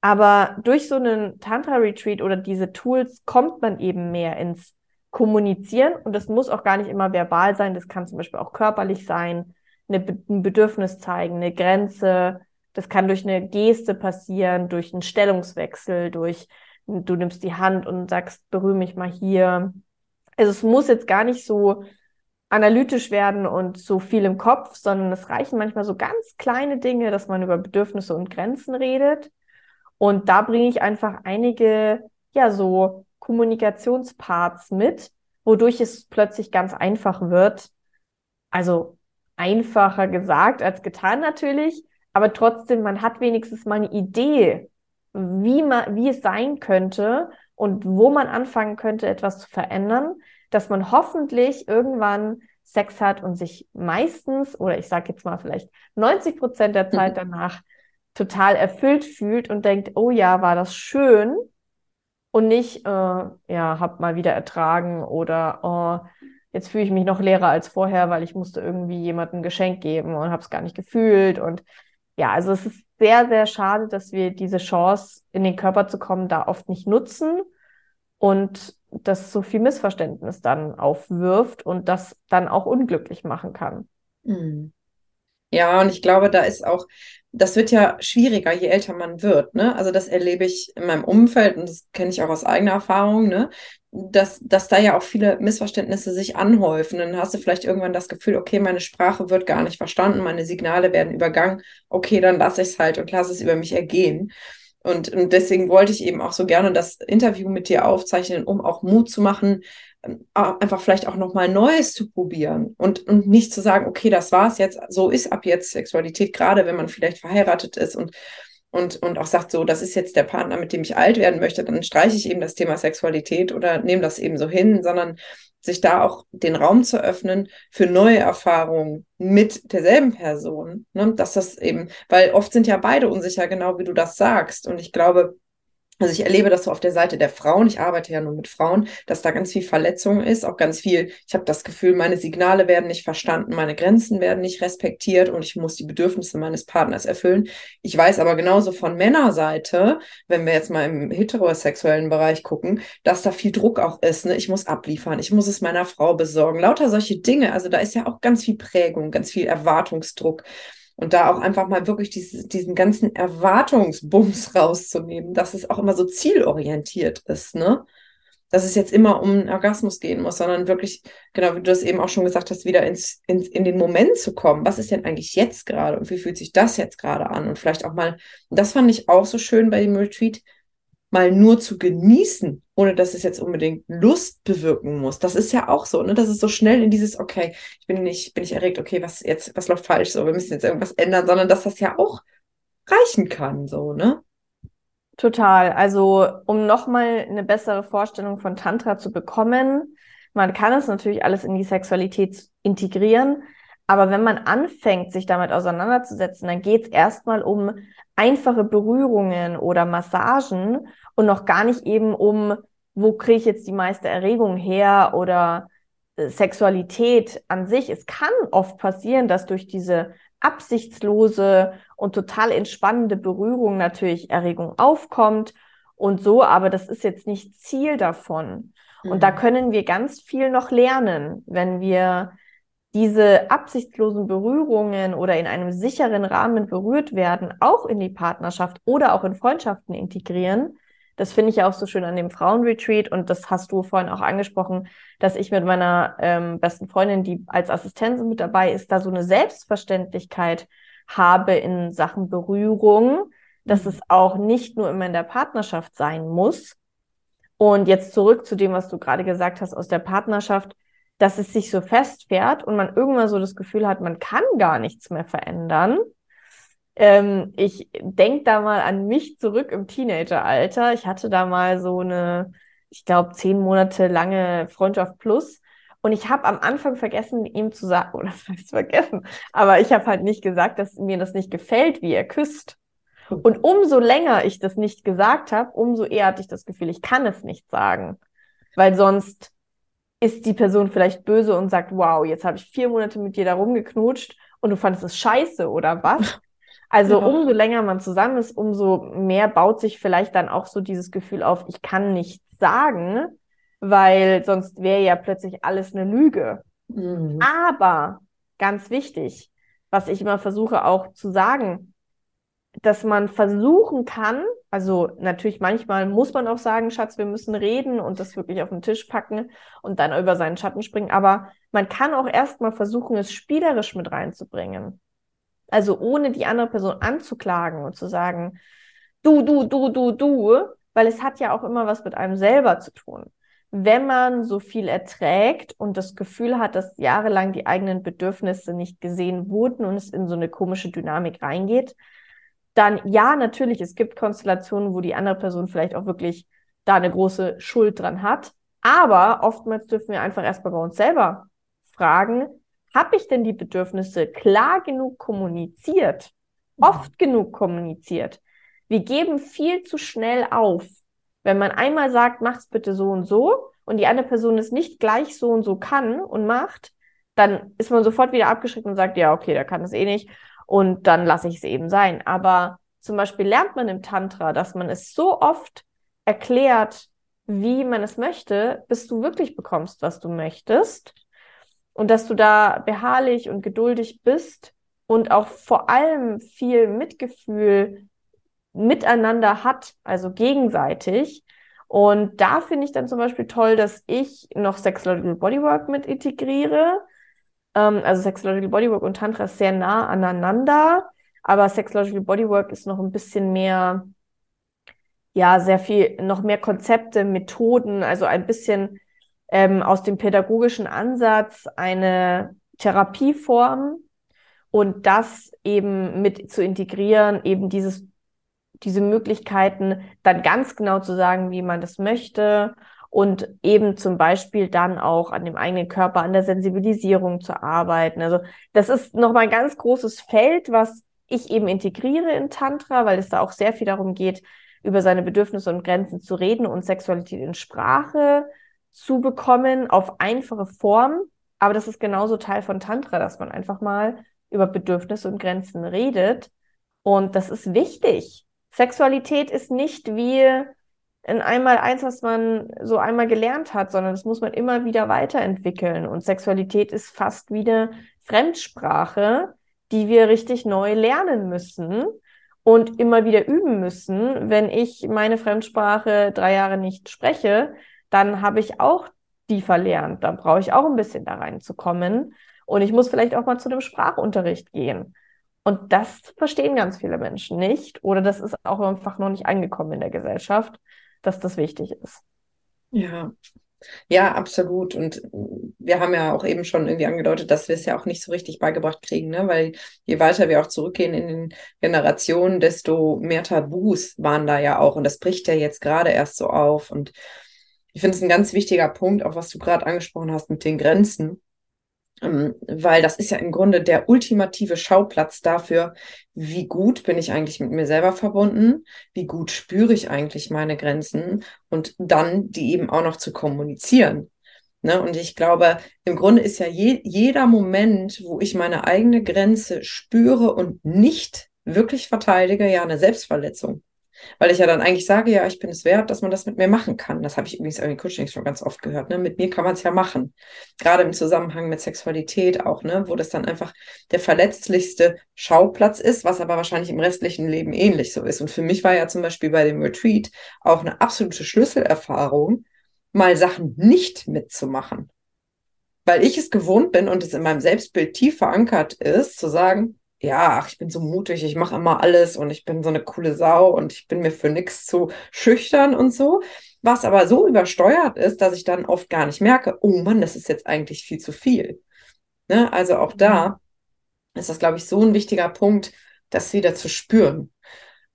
Speaker 2: aber durch so einen Tantra-Retreat oder diese Tools kommt man eben mehr ins Kommunizieren und das muss auch gar nicht immer verbal sein, das kann zum Beispiel auch körperlich sein, eine, ein Bedürfnis zeigen, eine Grenze, das kann durch eine Geste passieren, durch einen Stellungswechsel, durch du nimmst die Hand und sagst, berühre mich mal hier, also es muss jetzt gar nicht so analytisch werden und so viel im Kopf, sondern es reichen manchmal so ganz kleine Dinge, dass man über Bedürfnisse und Grenzen redet. Und da bringe ich einfach einige, ja, so Kommunikationsparts mit, wodurch es plötzlich ganz einfach wird. Also einfacher gesagt als getan natürlich, aber trotzdem, man hat wenigstens mal eine Idee, wie man, wie es sein könnte und wo man anfangen könnte, etwas zu verändern, dass man hoffentlich irgendwann Sex hat und sich meistens, oder ich sage jetzt mal vielleicht 90 Prozent der Zeit mhm. danach total erfüllt fühlt und denkt, oh ja, war das schön und nicht, äh, ja, hab mal wieder ertragen oder oh, jetzt fühle ich mich noch leerer als vorher, weil ich musste irgendwie jemandem ein Geschenk geben und habe es gar nicht gefühlt und ja, also es ist sehr, sehr schade, dass wir diese Chance, in den Körper zu kommen, da oft nicht nutzen und das so viel Missverständnis dann aufwirft und das dann auch unglücklich machen kann.
Speaker 1: Mhm. Ja, und ich glaube, da ist auch, das wird ja schwieriger, je älter man wird. Ne? Also das erlebe ich in meinem Umfeld und das kenne ich auch aus eigener Erfahrung, ne? Dass, dass da ja auch viele Missverständnisse sich anhäufen. Dann hast du vielleicht irgendwann das Gefühl, okay, meine Sprache wird gar nicht verstanden, meine Signale werden übergangen. Okay, dann lasse ich es halt und lasse es über mich ergehen. Und, und deswegen wollte ich eben auch so gerne das Interview mit dir aufzeichnen, um auch Mut zu machen, ähm, einfach vielleicht auch nochmal Neues zu probieren und, und nicht zu sagen, okay, das war's jetzt, so ist ab jetzt Sexualität, gerade wenn man vielleicht verheiratet ist und, und, und auch sagt, so, das ist jetzt der Partner, mit dem ich alt werden möchte, dann streiche ich eben das Thema Sexualität oder nehme das eben so hin, sondern sich da auch den Raum zu öffnen für neue Erfahrungen mit derselben Person. Ne? Dass das eben, weil oft sind ja beide unsicher, genau wie du das sagst. Und ich glaube, also ich erlebe das so auf der Seite der Frauen, ich arbeite ja nur mit Frauen, dass da ganz viel Verletzung ist, auch ganz viel, ich habe das Gefühl, meine Signale werden nicht verstanden, meine Grenzen werden nicht respektiert und ich muss die Bedürfnisse meines Partners erfüllen. Ich weiß aber genauso von Männerseite, wenn wir jetzt mal im heterosexuellen Bereich gucken, dass da viel Druck auch ist. Ne? Ich muss abliefern, ich muss es meiner Frau besorgen, lauter solche Dinge. Also da ist ja auch ganz viel Prägung, ganz viel Erwartungsdruck. Und da auch einfach mal wirklich diese, diesen ganzen Erwartungsbums rauszunehmen, dass es auch immer so zielorientiert ist, ne? Dass es jetzt immer um einen Orgasmus gehen muss, sondern wirklich, genau wie du das eben auch schon gesagt hast, wieder ins, ins, in den Moment zu kommen. Was ist denn eigentlich jetzt gerade und wie fühlt sich das jetzt gerade an? Und vielleicht auch mal, das fand ich auch so schön bei dem Retreat, mal nur zu genießen, ohne dass es jetzt unbedingt Lust bewirken muss. Das ist ja auch so, ne? Das ist so schnell in dieses, okay, ich bin nicht, bin nicht erregt, okay, was jetzt, was läuft falsch, so, wir müssen jetzt irgendwas ändern, sondern dass das ja auch reichen kann, so, ne?
Speaker 2: Total. Also, um nochmal eine bessere Vorstellung von Tantra zu bekommen, man kann es natürlich alles in die Sexualität integrieren, aber wenn man anfängt, sich damit auseinanderzusetzen, dann geht es erstmal um einfache Berührungen oder Massagen und noch gar nicht eben um, wo kriege ich jetzt die meiste Erregung her oder äh, Sexualität an sich, es kann oft passieren, dass durch diese absichtslose und total entspannende Berührung natürlich Erregung aufkommt und so, aber das ist jetzt nicht Ziel davon. Mhm. Und da mhm. können wir ganz viel noch lernen, wenn wir diese absichtslosen Berührungen oder in einem sicheren Rahmen berührt werden, auch in die Partnerschaft oder auch in Freundschaften integrieren. Das finde ich ja auch so schön an dem Frauenretreat und das hast du vorhin auch angesprochen, dass ich mit meiner ähm, besten Freundin, die als Assistentin mit dabei ist, da so eine Selbstverständlichkeit habe in Sachen Berührung, dass mhm. es auch nicht nur immer in der Partnerschaft sein muss. Und jetzt zurück zu dem, was du gerade gesagt hast aus der Partnerschaft dass es sich so festfährt und man irgendwann so das Gefühl hat, man kann gar nichts mehr verändern. Ähm, ich denke da mal an mich zurück im Teenageralter. Ich hatte da mal so eine, ich glaube, zehn Monate lange Freundschaft plus. Und ich habe am Anfang vergessen, ihm zu sagen, oder das heißt vergessen, aber ich habe halt nicht gesagt, dass mir das nicht gefällt, wie er küsst. Und umso länger ich das nicht gesagt habe, umso eher hatte ich das Gefühl, ich kann es nicht sagen. Weil sonst ist die Person vielleicht böse und sagt, wow, jetzt habe ich vier Monate mit dir da rumgeknutscht und du fandest es scheiße oder was? Also ja. umso länger man zusammen ist, umso mehr baut sich vielleicht dann auch so dieses Gefühl auf, ich kann nichts sagen, weil sonst wäre ja plötzlich alles eine Lüge. Mhm. Aber ganz wichtig, was ich immer versuche auch zu sagen, dass man versuchen kann, also natürlich manchmal muss man auch sagen, Schatz, wir müssen reden und das wirklich auf den Tisch packen und dann über seinen Schatten springen, aber man kann auch erstmal versuchen, es spielerisch mit reinzubringen. Also ohne die andere Person anzuklagen und zu sagen, du, du, du, du, du, weil es hat ja auch immer was mit einem selber zu tun. Wenn man so viel erträgt und das Gefühl hat, dass jahrelang die eigenen Bedürfnisse nicht gesehen wurden und es in so eine komische Dynamik reingeht, dann ja, natürlich, es gibt Konstellationen, wo die andere Person vielleicht auch wirklich da eine große Schuld dran hat. Aber oftmals dürfen wir einfach erstmal bei uns selber fragen, habe ich denn die Bedürfnisse klar genug kommuniziert? Oft genug kommuniziert? Wir geben viel zu schnell auf. Wenn man einmal sagt, mach's bitte so und so und die andere Person es nicht gleich so und so kann und macht, dann ist man sofort wieder abgeschreckt und sagt, ja, okay, der kann es eh nicht und dann lasse ich es eben sein. Aber zum Beispiel lernt man im Tantra, dass man es so oft erklärt, wie man es möchte, bis du wirklich bekommst, was du möchtest. Und dass du da beharrlich und geduldig bist und auch vor allem viel Mitgefühl miteinander hat, also gegenseitig. Und da finde ich dann zum Beispiel toll, dass ich noch Sexological Bodywork mit integriere ähm, also Sexological Bodywork und Tantra ist sehr nah aneinander, aber Sexological Bodywork ist noch ein bisschen mehr, ja, sehr viel, noch mehr Konzepte, Methoden, also ein bisschen ähm, aus dem pädagogischen Ansatz eine Therapieform und das eben mit zu integrieren, eben dieses, diese Möglichkeiten, dann ganz genau zu sagen, wie man das möchte und eben zum Beispiel dann auch an dem eigenen Körper, an der Sensibilisierung zu arbeiten. Also das ist nochmal ein ganz großes Feld, was ich eben integriere in Tantra, weil es da auch sehr viel darum geht, über seine Bedürfnisse und Grenzen zu reden und Sexualität in Sprache zu bekommen auf einfache Form. Aber das ist genauso Teil von Tantra, dass man einfach mal über Bedürfnisse und Grenzen redet. Und das ist wichtig. Sexualität ist nicht wie in einmal eins, was man so einmal gelernt hat, sondern das muss man immer wieder weiterentwickeln. Und Sexualität ist fast wie eine Fremdsprache, die wir richtig neu lernen müssen und immer wieder üben müssen. Wenn ich meine Fremdsprache drei Jahre nicht spreche, dann habe ich auch die verlernt. Da brauche ich auch ein bisschen da reinzukommen. Und ich muss vielleicht auch mal zu einem Sprachunterricht gehen. Und das verstehen ganz viele Menschen nicht oder das ist auch einfach noch nicht angekommen in der Gesellschaft dass das wichtig ist.
Speaker 1: Ja, ja, absolut. Und wir haben ja auch eben schon irgendwie angedeutet, dass wir es ja auch nicht so richtig beigebracht kriegen, ne? weil je weiter wir auch zurückgehen in den Generationen, desto mehr Tabus waren da ja auch. Und das bricht ja jetzt gerade erst so auf. Und ich finde es ein ganz wichtiger Punkt, auch was du gerade angesprochen hast mit den Grenzen. Ähm, weil das ist ja im Grunde der ultimative Schauplatz dafür, wie gut bin ich eigentlich mit mir selber verbunden, wie gut spüre ich eigentlich meine Grenzen und dann die eben auch noch zu kommunizieren. Ne? Und ich glaube, im Grunde ist ja je, jeder Moment, wo ich meine eigene Grenze spüre und nicht wirklich verteidige, ja eine Selbstverletzung. Weil ich ja dann eigentlich sage, ja, ich bin es wert, dass man das mit mir machen kann. Das habe ich übrigens irgendwie Coaching schon ganz oft gehört. Ne? Mit mir kann man es ja machen. Gerade im Zusammenhang mit Sexualität auch, ne? wo das dann einfach der verletzlichste Schauplatz ist, was aber wahrscheinlich im restlichen Leben ähnlich so ist. Und für mich war ja zum Beispiel bei dem Retreat auch eine absolute Schlüsselerfahrung, mal Sachen nicht mitzumachen. Weil ich es gewohnt bin und es in meinem Selbstbild tief verankert ist, zu sagen, ja, ach, ich bin so mutig, ich mache immer alles und ich bin so eine coole Sau und ich bin mir für nichts zu schüchtern und so. Was aber so übersteuert ist, dass ich dann oft gar nicht merke, oh Mann, das ist jetzt eigentlich viel zu viel. Ne? Also auch da mhm. ist das, glaube ich, so ein wichtiger Punkt, das wieder zu spüren.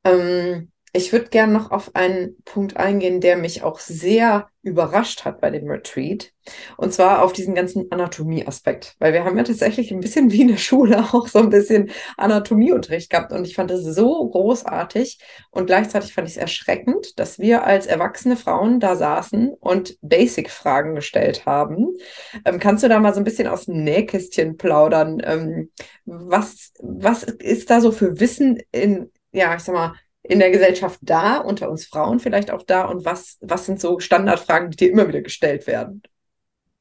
Speaker 1: Ähm, ich würde gerne noch auf einen Punkt eingehen, der mich auch sehr überrascht hat bei dem Retreat. Und zwar auf diesen ganzen Anatomieaspekt. Weil wir haben ja tatsächlich ein bisschen wie in der Schule auch so ein bisschen Anatomieunterricht gehabt. Und ich fand es so großartig. Und gleichzeitig fand ich es erschreckend, dass wir als erwachsene Frauen da saßen und Basic-Fragen gestellt haben. Ähm, kannst du da mal so ein bisschen aus dem Nähkästchen plaudern? Ähm, was, was ist da so für Wissen in, ja, ich sag mal, in der Gesellschaft da, unter uns Frauen vielleicht auch da und was, was sind so Standardfragen, die dir immer wieder gestellt werden?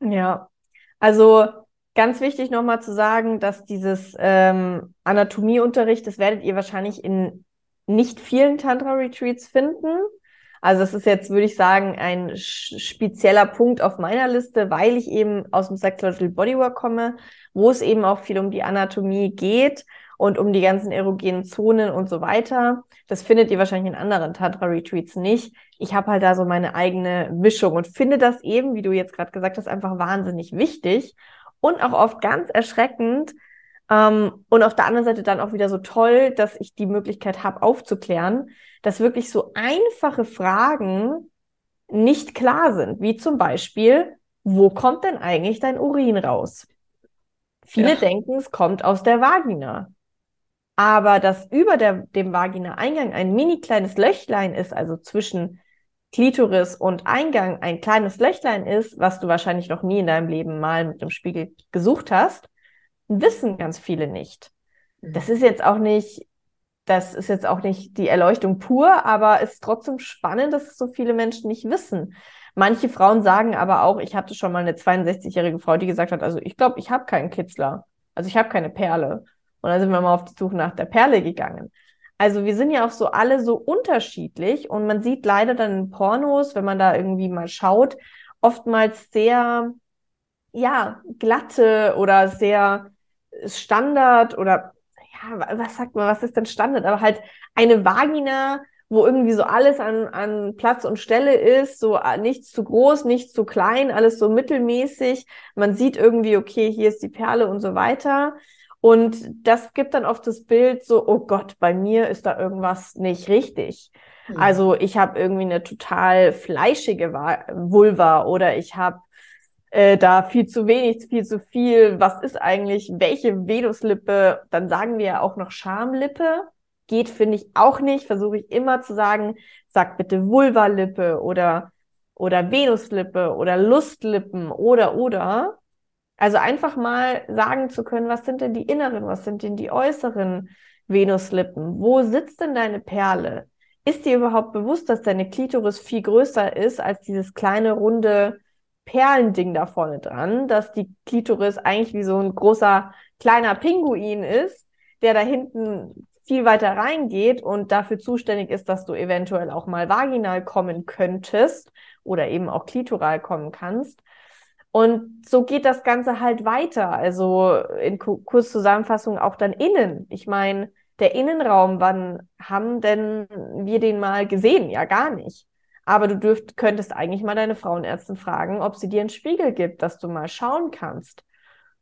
Speaker 2: Ja, also ganz wichtig nochmal zu sagen, dass dieses ähm, Anatomieunterricht, das werdet ihr wahrscheinlich in nicht vielen Tantra-Retreats finden. Also es ist jetzt, würde ich sagen, ein spezieller Punkt auf meiner Liste, weil ich eben aus dem Sexual Bodywork komme, wo es eben auch viel um die Anatomie geht und um die ganzen erogenen Zonen und so weiter. Das findet ihr wahrscheinlich in anderen Tantra-Retreats nicht. Ich habe halt da so meine eigene Mischung und finde das eben, wie du jetzt gerade gesagt hast, einfach wahnsinnig wichtig und auch oft ganz erschreckend. Ähm, und auf der anderen Seite dann auch wieder so toll, dass ich die Möglichkeit habe, aufzuklären, dass wirklich so einfache Fragen nicht klar sind, wie zum Beispiel, wo kommt denn eigentlich dein Urin raus? Viele ja. denken, es kommt aus der Vagina. Aber dass über der, dem Vagina-Eingang ein mini kleines Löchlein ist, also zwischen Klitoris und Eingang ein kleines Löchlein ist, was du wahrscheinlich noch nie in deinem Leben mal mit dem Spiegel gesucht hast, wissen ganz viele nicht. Mhm. Das ist jetzt auch nicht, das ist jetzt auch nicht die Erleuchtung pur, aber es ist trotzdem spannend, dass es so viele Menschen nicht wissen. Manche Frauen sagen aber auch, ich hatte schon mal eine 62-jährige Frau, die gesagt hat, also ich glaube, ich habe keinen Kitzler. Also ich habe keine Perle. Und dann sind wir mal auf die Suche nach der Perle gegangen. Also wir sind ja auch so alle so unterschiedlich und man sieht leider dann in Pornos, wenn man da irgendwie mal schaut, oftmals sehr, ja, glatte oder sehr Standard oder, ja, was sagt man, was ist denn Standard? Aber halt eine Vagina, wo irgendwie so alles an, an Platz und Stelle ist, so äh, nichts zu groß, nichts zu klein, alles so mittelmäßig. Man sieht irgendwie, okay, hier ist die Perle und so weiter. Und das gibt dann oft das Bild so, oh Gott, bei mir ist da irgendwas nicht richtig. Mhm. Also ich habe irgendwie eine total fleischige Vulva oder ich habe äh, da viel zu wenig, viel zu viel. Was ist eigentlich welche Venuslippe? Dann sagen wir ja auch noch Schamlippe. Geht, finde ich, auch nicht. Versuche ich immer zu sagen, sag bitte Vulvalippe oder, oder Venuslippe oder Lustlippen oder, oder. Also einfach mal sagen zu können, was sind denn die inneren, was sind denn die äußeren Venuslippen? Wo sitzt denn deine Perle? Ist dir überhaupt bewusst, dass deine Klitoris viel größer ist als dieses kleine runde Perlending da vorne dran, dass die Klitoris eigentlich wie so ein großer kleiner Pinguin ist, der da hinten viel weiter reingeht und dafür zuständig ist, dass du eventuell auch mal vaginal kommen könntest oder eben auch klitoral kommen kannst. Und so geht das Ganze halt weiter. Also in Kurzzusammenfassung auch dann innen. Ich meine, der Innenraum, wann haben denn wir den mal gesehen? Ja, gar nicht. Aber du dürft, könntest eigentlich mal deine Frauenärztin fragen, ob sie dir einen Spiegel gibt, dass du mal schauen kannst.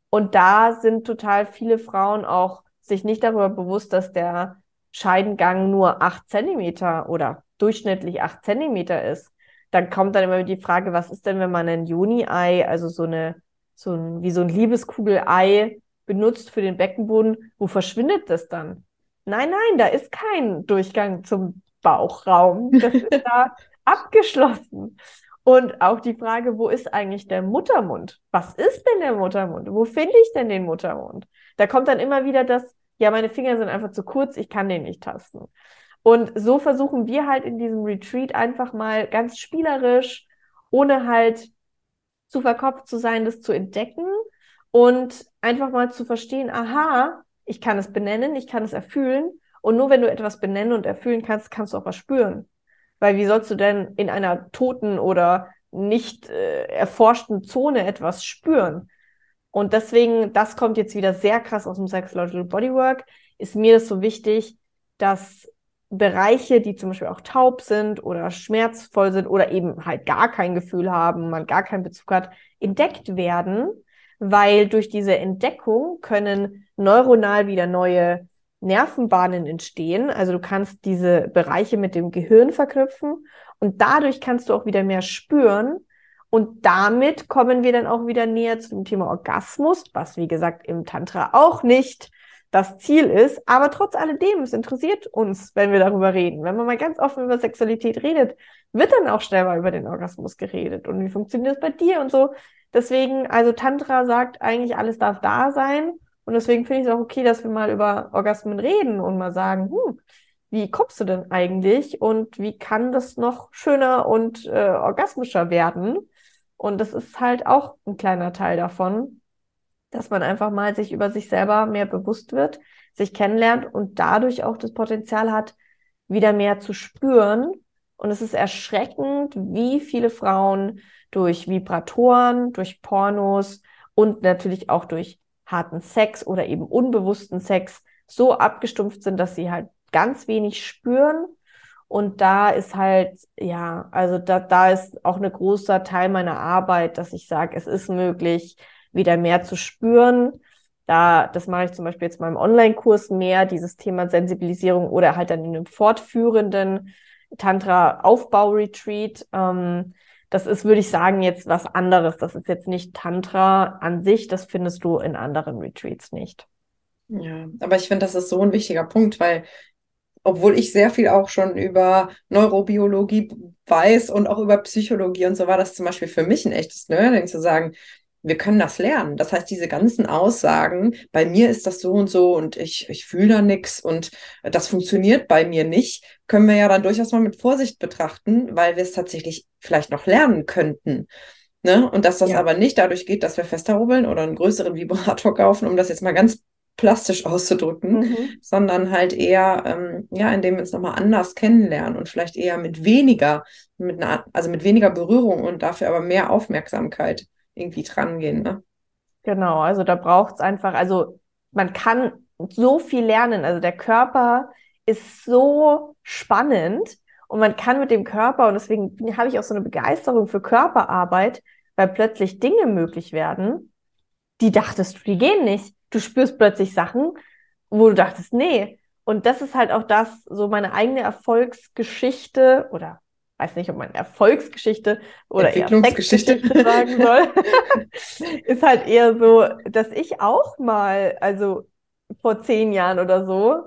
Speaker 2: Und da sind total viele Frauen auch sich nicht darüber bewusst, dass der Scheidengang nur acht Zentimeter oder durchschnittlich acht Zentimeter ist dann kommt dann immer die Frage, was ist denn, wenn man ein Juni-Ei, also so eine, so ein, wie so ein Liebeskugelei benutzt für den Beckenboden, wo verschwindet das dann? Nein, nein, da ist kein Durchgang zum Bauchraum. Das ist da abgeschlossen. Und auch die Frage, wo ist eigentlich der Muttermund? Was ist denn der Muttermund? Wo finde ich denn den Muttermund? Da kommt dann immer wieder das, ja, meine Finger sind einfach zu kurz, ich kann den nicht tasten. Und so versuchen wir halt in diesem Retreat einfach mal ganz spielerisch, ohne halt zu verkopft zu sein, das zu entdecken und einfach mal zu verstehen, aha, ich kann es benennen, ich kann es erfüllen. Und nur wenn du etwas benennen und erfüllen kannst, kannst du auch was spüren. Weil wie sollst du denn in einer toten oder nicht äh, erforschten Zone etwas spüren? Und deswegen, das kommt jetzt wieder sehr krass aus dem Psychological Bodywork, ist mir das so wichtig, dass Bereiche, die zum Beispiel auch taub sind oder schmerzvoll sind oder eben halt gar kein Gefühl haben, man gar keinen Bezug hat, entdeckt werden, weil durch diese Entdeckung können neuronal wieder neue Nervenbahnen entstehen. Also du kannst diese Bereiche mit dem Gehirn verknüpfen und dadurch kannst du auch wieder mehr spüren. Und damit kommen wir dann auch wieder näher zu dem Thema Orgasmus, was wie gesagt im Tantra auch nicht das Ziel ist. Aber trotz alledem, es interessiert uns, wenn wir darüber reden. Wenn man mal ganz offen über Sexualität redet, wird dann auch schnell mal über den Orgasmus geredet. Und wie funktioniert das bei dir und so. Deswegen, also Tantra sagt eigentlich, alles darf da sein. Und deswegen finde ich es auch okay, dass wir mal über Orgasmen reden und mal sagen, hm, wie kommst du denn eigentlich und wie kann das noch schöner und äh, orgasmischer werden? Und das ist halt auch ein kleiner Teil davon, dass man einfach mal sich über sich selber mehr bewusst wird, sich kennenlernt und dadurch auch das Potenzial hat, wieder mehr zu spüren. Und es ist erschreckend, wie viele Frauen durch Vibratoren, durch Pornos und natürlich auch durch harten Sex oder eben unbewussten Sex so abgestumpft sind, dass sie halt ganz wenig spüren. Und da ist halt, ja, also da, da ist auch ein großer Teil meiner Arbeit, dass ich sage, es ist möglich, wieder mehr zu spüren. Da, das mache ich zum Beispiel jetzt mal im Online-Kurs mehr, dieses Thema Sensibilisierung oder halt dann in einem fortführenden Tantra-Aufbau-Retreat. Ähm, das ist, würde ich sagen, jetzt was anderes. Das ist jetzt nicht Tantra an sich, das findest du in anderen Retreats nicht.
Speaker 1: Ja, aber ich finde, das ist so ein wichtiger Punkt, weil obwohl ich sehr viel auch schon über Neurobiologie weiß und auch über Psychologie und so war das zum Beispiel für mich ein echtes Learning zu sagen, wir können das lernen. Das heißt, diese ganzen Aussagen, bei mir ist das so und so und ich, ich fühle da nichts und das funktioniert bei mir nicht, können wir ja dann durchaus mal mit Vorsicht betrachten, weil wir es tatsächlich vielleicht noch lernen könnten. Ne? Und dass das ja. aber nicht dadurch geht, dass wir fester rubbeln oder einen größeren Vibrator kaufen, um das jetzt mal ganz plastisch auszudrücken, mhm. sondern halt eher, ähm, ja, indem wir uns nochmal anders kennenlernen und vielleicht eher mit weniger, mit einer, also mit weniger Berührung und dafür aber mehr Aufmerksamkeit irgendwie dran gehen. Ne?
Speaker 2: Genau, also da braucht es einfach, also man kann so viel lernen. Also der Körper ist so spannend und man kann mit dem Körper, und deswegen habe ich auch so eine Begeisterung für Körperarbeit, weil plötzlich Dinge möglich werden, die dachtest du, die gehen nicht. Du spürst plötzlich Sachen, wo du dachtest, nee. Und das ist halt auch das, so meine eigene Erfolgsgeschichte oder weiß nicht, ob man Erfolgsgeschichte oder eher Sexgeschichte sagen soll, ist halt eher so, dass ich auch mal, also vor zehn Jahren oder so,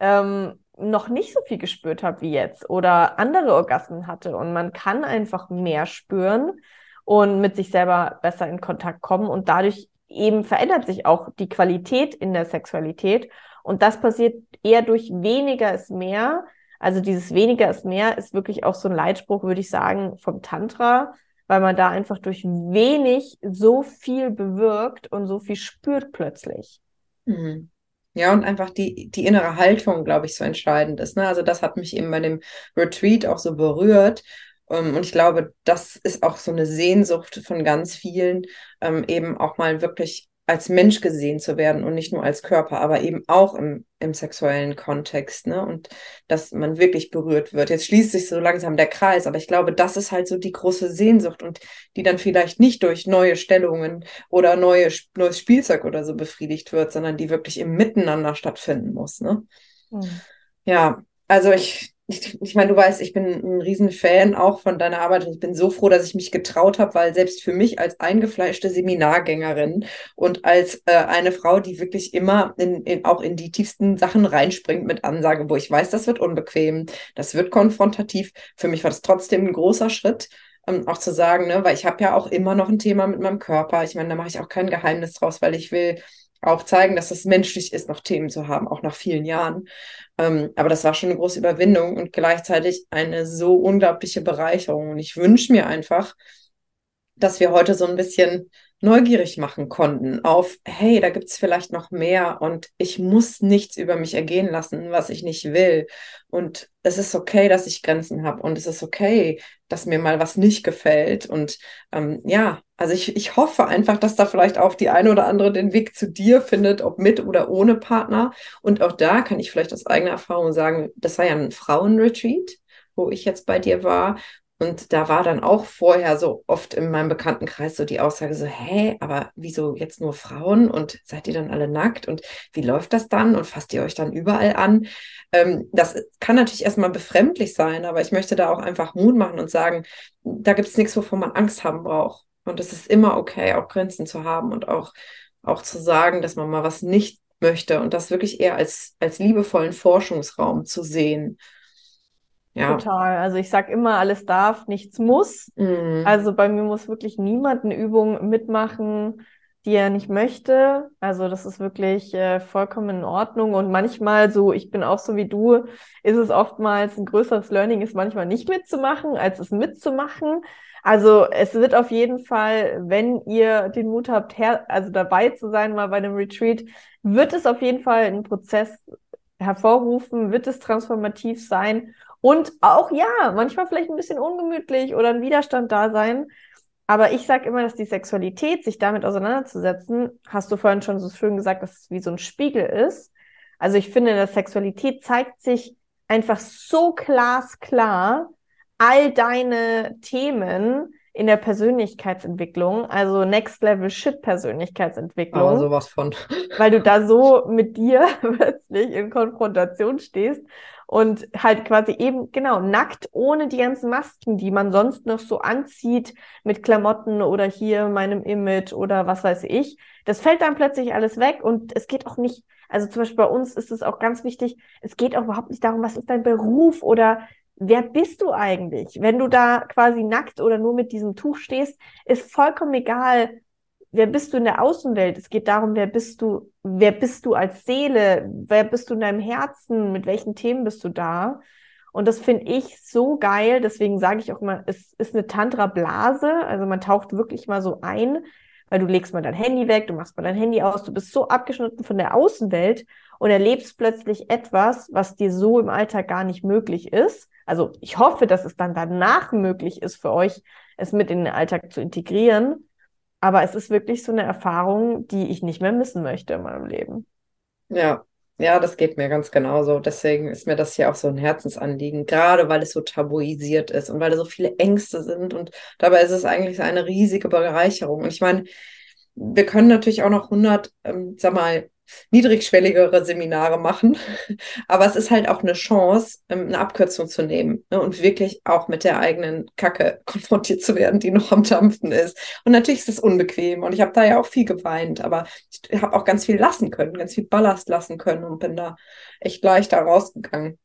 Speaker 2: ähm, noch nicht so viel gespürt habe wie jetzt oder andere Orgasmen hatte. Und man kann einfach mehr spüren und mit sich selber besser in Kontakt kommen. Und dadurch eben verändert sich auch die Qualität in der Sexualität. Und das passiert eher durch weniger ist mehr, also dieses weniger ist mehr ist wirklich auch so ein Leitspruch, würde ich sagen, vom Tantra, weil man da einfach durch wenig so viel bewirkt und so viel spürt plötzlich.
Speaker 1: Mhm. Ja, und einfach die, die innere Haltung, glaube ich, so entscheidend ist. Ne? Also das hat mich eben bei dem Retreat auch so berührt. Ähm, und ich glaube, das ist auch so eine Sehnsucht von ganz vielen, ähm, eben auch mal wirklich als Mensch gesehen zu werden und nicht nur als Körper, aber eben auch im, im sexuellen Kontext, ne? Und dass man wirklich berührt wird. Jetzt schließt sich so langsam der Kreis, aber ich glaube, das ist halt so die große Sehnsucht und die dann vielleicht nicht durch neue Stellungen oder neue, neues Spielzeug oder so befriedigt wird, sondern die wirklich im Miteinander stattfinden muss, ne? Mhm. Ja, also ich, ich, ich meine, du weißt, ich bin ein Riesenfan auch von deiner Arbeit und ich bin so froh, dass ich mich getraut habe, weil selbst für mich als eingefleischte Seminargängerin und als äh, eine Frau, die wirklich immer in, in, auch in die tiefsten Sachen reinspringt mit Ansage, wo ich weiß, das wird unbequem, das wird konfrontativ, für mich war das trotzdem ein großer Schritt, ähm, auch zu sagen, ne, weil ich habe ja auch immer noch ein Thema mit meinem Körper. Ich meine, da mache ich auch kein Geheimnis draus, weil ich will auch zeigen, dass es menschlich ist, noch Themen zu haben, auch nach vielen Jahren. Ähm, aber das war schon eine große Überwindung und gleichzeitig eine so unglaubliche Bereicherung. Und ich wünsche mir einfach, dass wir heute so ein bisschen neugierig machen konnten auf, hey, da gibt es vielleicht noch mehr und ich muss nichts über mich ergehen lassen, was ich nicht will. Und es ist okay, dass ich Grenzen habe und es ist okay, dass mir mal was nicht gefällt. Und ähm, ja, also ich, ich hoffe einfach, dass da vielleicht auch die eine oder andere den Weg zu dir findet, ob mit oder ohne Partner. Und auch da kann ich vielleicht aus eigener Erfahrung sagen, das war ja ein Frauenretreat wo ich jetzt bei dir war. Und da war dann auch vorher so oft in meinem Bekanntenkreis so die Aussage so, hä, aber wieso jetzt nur Frauen und seid ihr dann alle nackt und wie läuft das dann und fasst ihr euch dann überall an? Ähm, das kann natürlich erstmal befremdlich sein, aber ich möchte da auch einfach Mut machen und sagen, da gibt es nichts, wovon man Angst haben braucht. Und es ist immer okay, auch Grenzen zu haben und auch, auch zu sagen, dass man mal was nicht möchte und das wirklich eher als, als liebevollen Forschungsraum zu sehen.
Speaker 2: Ja. Total. Also ich sage immer, alles darf, nichts muss. Mhm. Also bei mir muss wirklich niemand eine Übung mitmachen, die er nicht möchte. Also das ist wirklich äh, vollkommen in Ordnung. Und manchmal so, ich bin auch so wie du, ist es oftmals ein größeres Learning, ist manchmal nicht mitzumachen, als es mitzumachen. Also es wird auf jeden Fall, wenn ihr den Mut habt, her also dabei zu sein, mal bei einem Retreat, wird es auf jeden Fall einen Prozess hervorrufen, wird es transformativ sein. Und auch ja, manchmal vielleicht ein bisschen ungemütlich oder ein Widerstand da sein. Aber ich sage immer, dass die Sexualität, sich damit auseinanderzusetzen, hast du vorhin schon so schön gesagt, dass es wie so ein Spiegel ist. Also ich finde, dass Sexualität zeigt sich einfach so glasklar all deine Themen in der Persönlichkeitsentwicklung, also Next Level Shit Persönlichkeitsentwicklung. Aber
Speaker 1: sowas von.
Speaker 2: Weil du da so mit dir plötzlich in Konfrontation stehst und halt quasi eben, genau, nackt, ohne die ganzen Masken, die man sonst noch so anzieht mit Klamotten oder hier meinem Image oder was weiß ich. Das fällt dann plötzlich alles weg und es geht auch nicht, also zum Beispiel bei uns ist es auch ganz wichtig, es geht auch überhaupt nicht darum, was ist dein Beruf oder wer bist du eigentlich? Wenn du da quasi nackt oder nur mit diesem Tuch stehst, ist vollkommen egal, wer bist du in der Außenwelt? Es geht darum, wer bist du, wer bist du als Seele? Wer bist du in deinem Herzen? Mit welchen Themen bist du da? Und das finde ich so geil. Deswegen sage ich auch immer, es ist eine Tantra-Blase. Also man taucht wirklich mal so ein, weil du legst mal dein Handy weg, du machst mal dein Handy aus, du bist so abgeschnitten von der Außenwelt und erlebst plötzlich etwas, was dir so im Alltag gar nicht möglich ist. Also ich hoffe, dass es dann danach möglich ist für euch, es mit in den Alltag zu integrieren. Aber es ist wirklich so eine Erfahrung, die ich nicht mehr missen möchte in meinem Leben.
Speaker 1: Ja, ja, das geht mir ganz genauso. Deswegen ist mir das hier auch so ein Herzensanliegen, gerade weil es so tabuisiert ist und weil da so viele Ängste sind. Und dabei ist es eigentlich eine riesige Bereicherung. Und ich meine, wir können natürlich auch noch 100, ähm, sag mal, niedrigschwelligere Seminare machen. Aber es ist halt auch eine Chance, ähm, eine Abkürzung zu nehmen ne, und wirklich auch mit der eigenen Kacke konfrontiert zu werden, die noch am Dampfen ist. Und natürlich ist es unbequem und ich habe da ja auch viel geweint, aber ich habe auch ganz viel lassen können, ganz viel Ballast lassen können und bin da echt leicht da rausgegangen.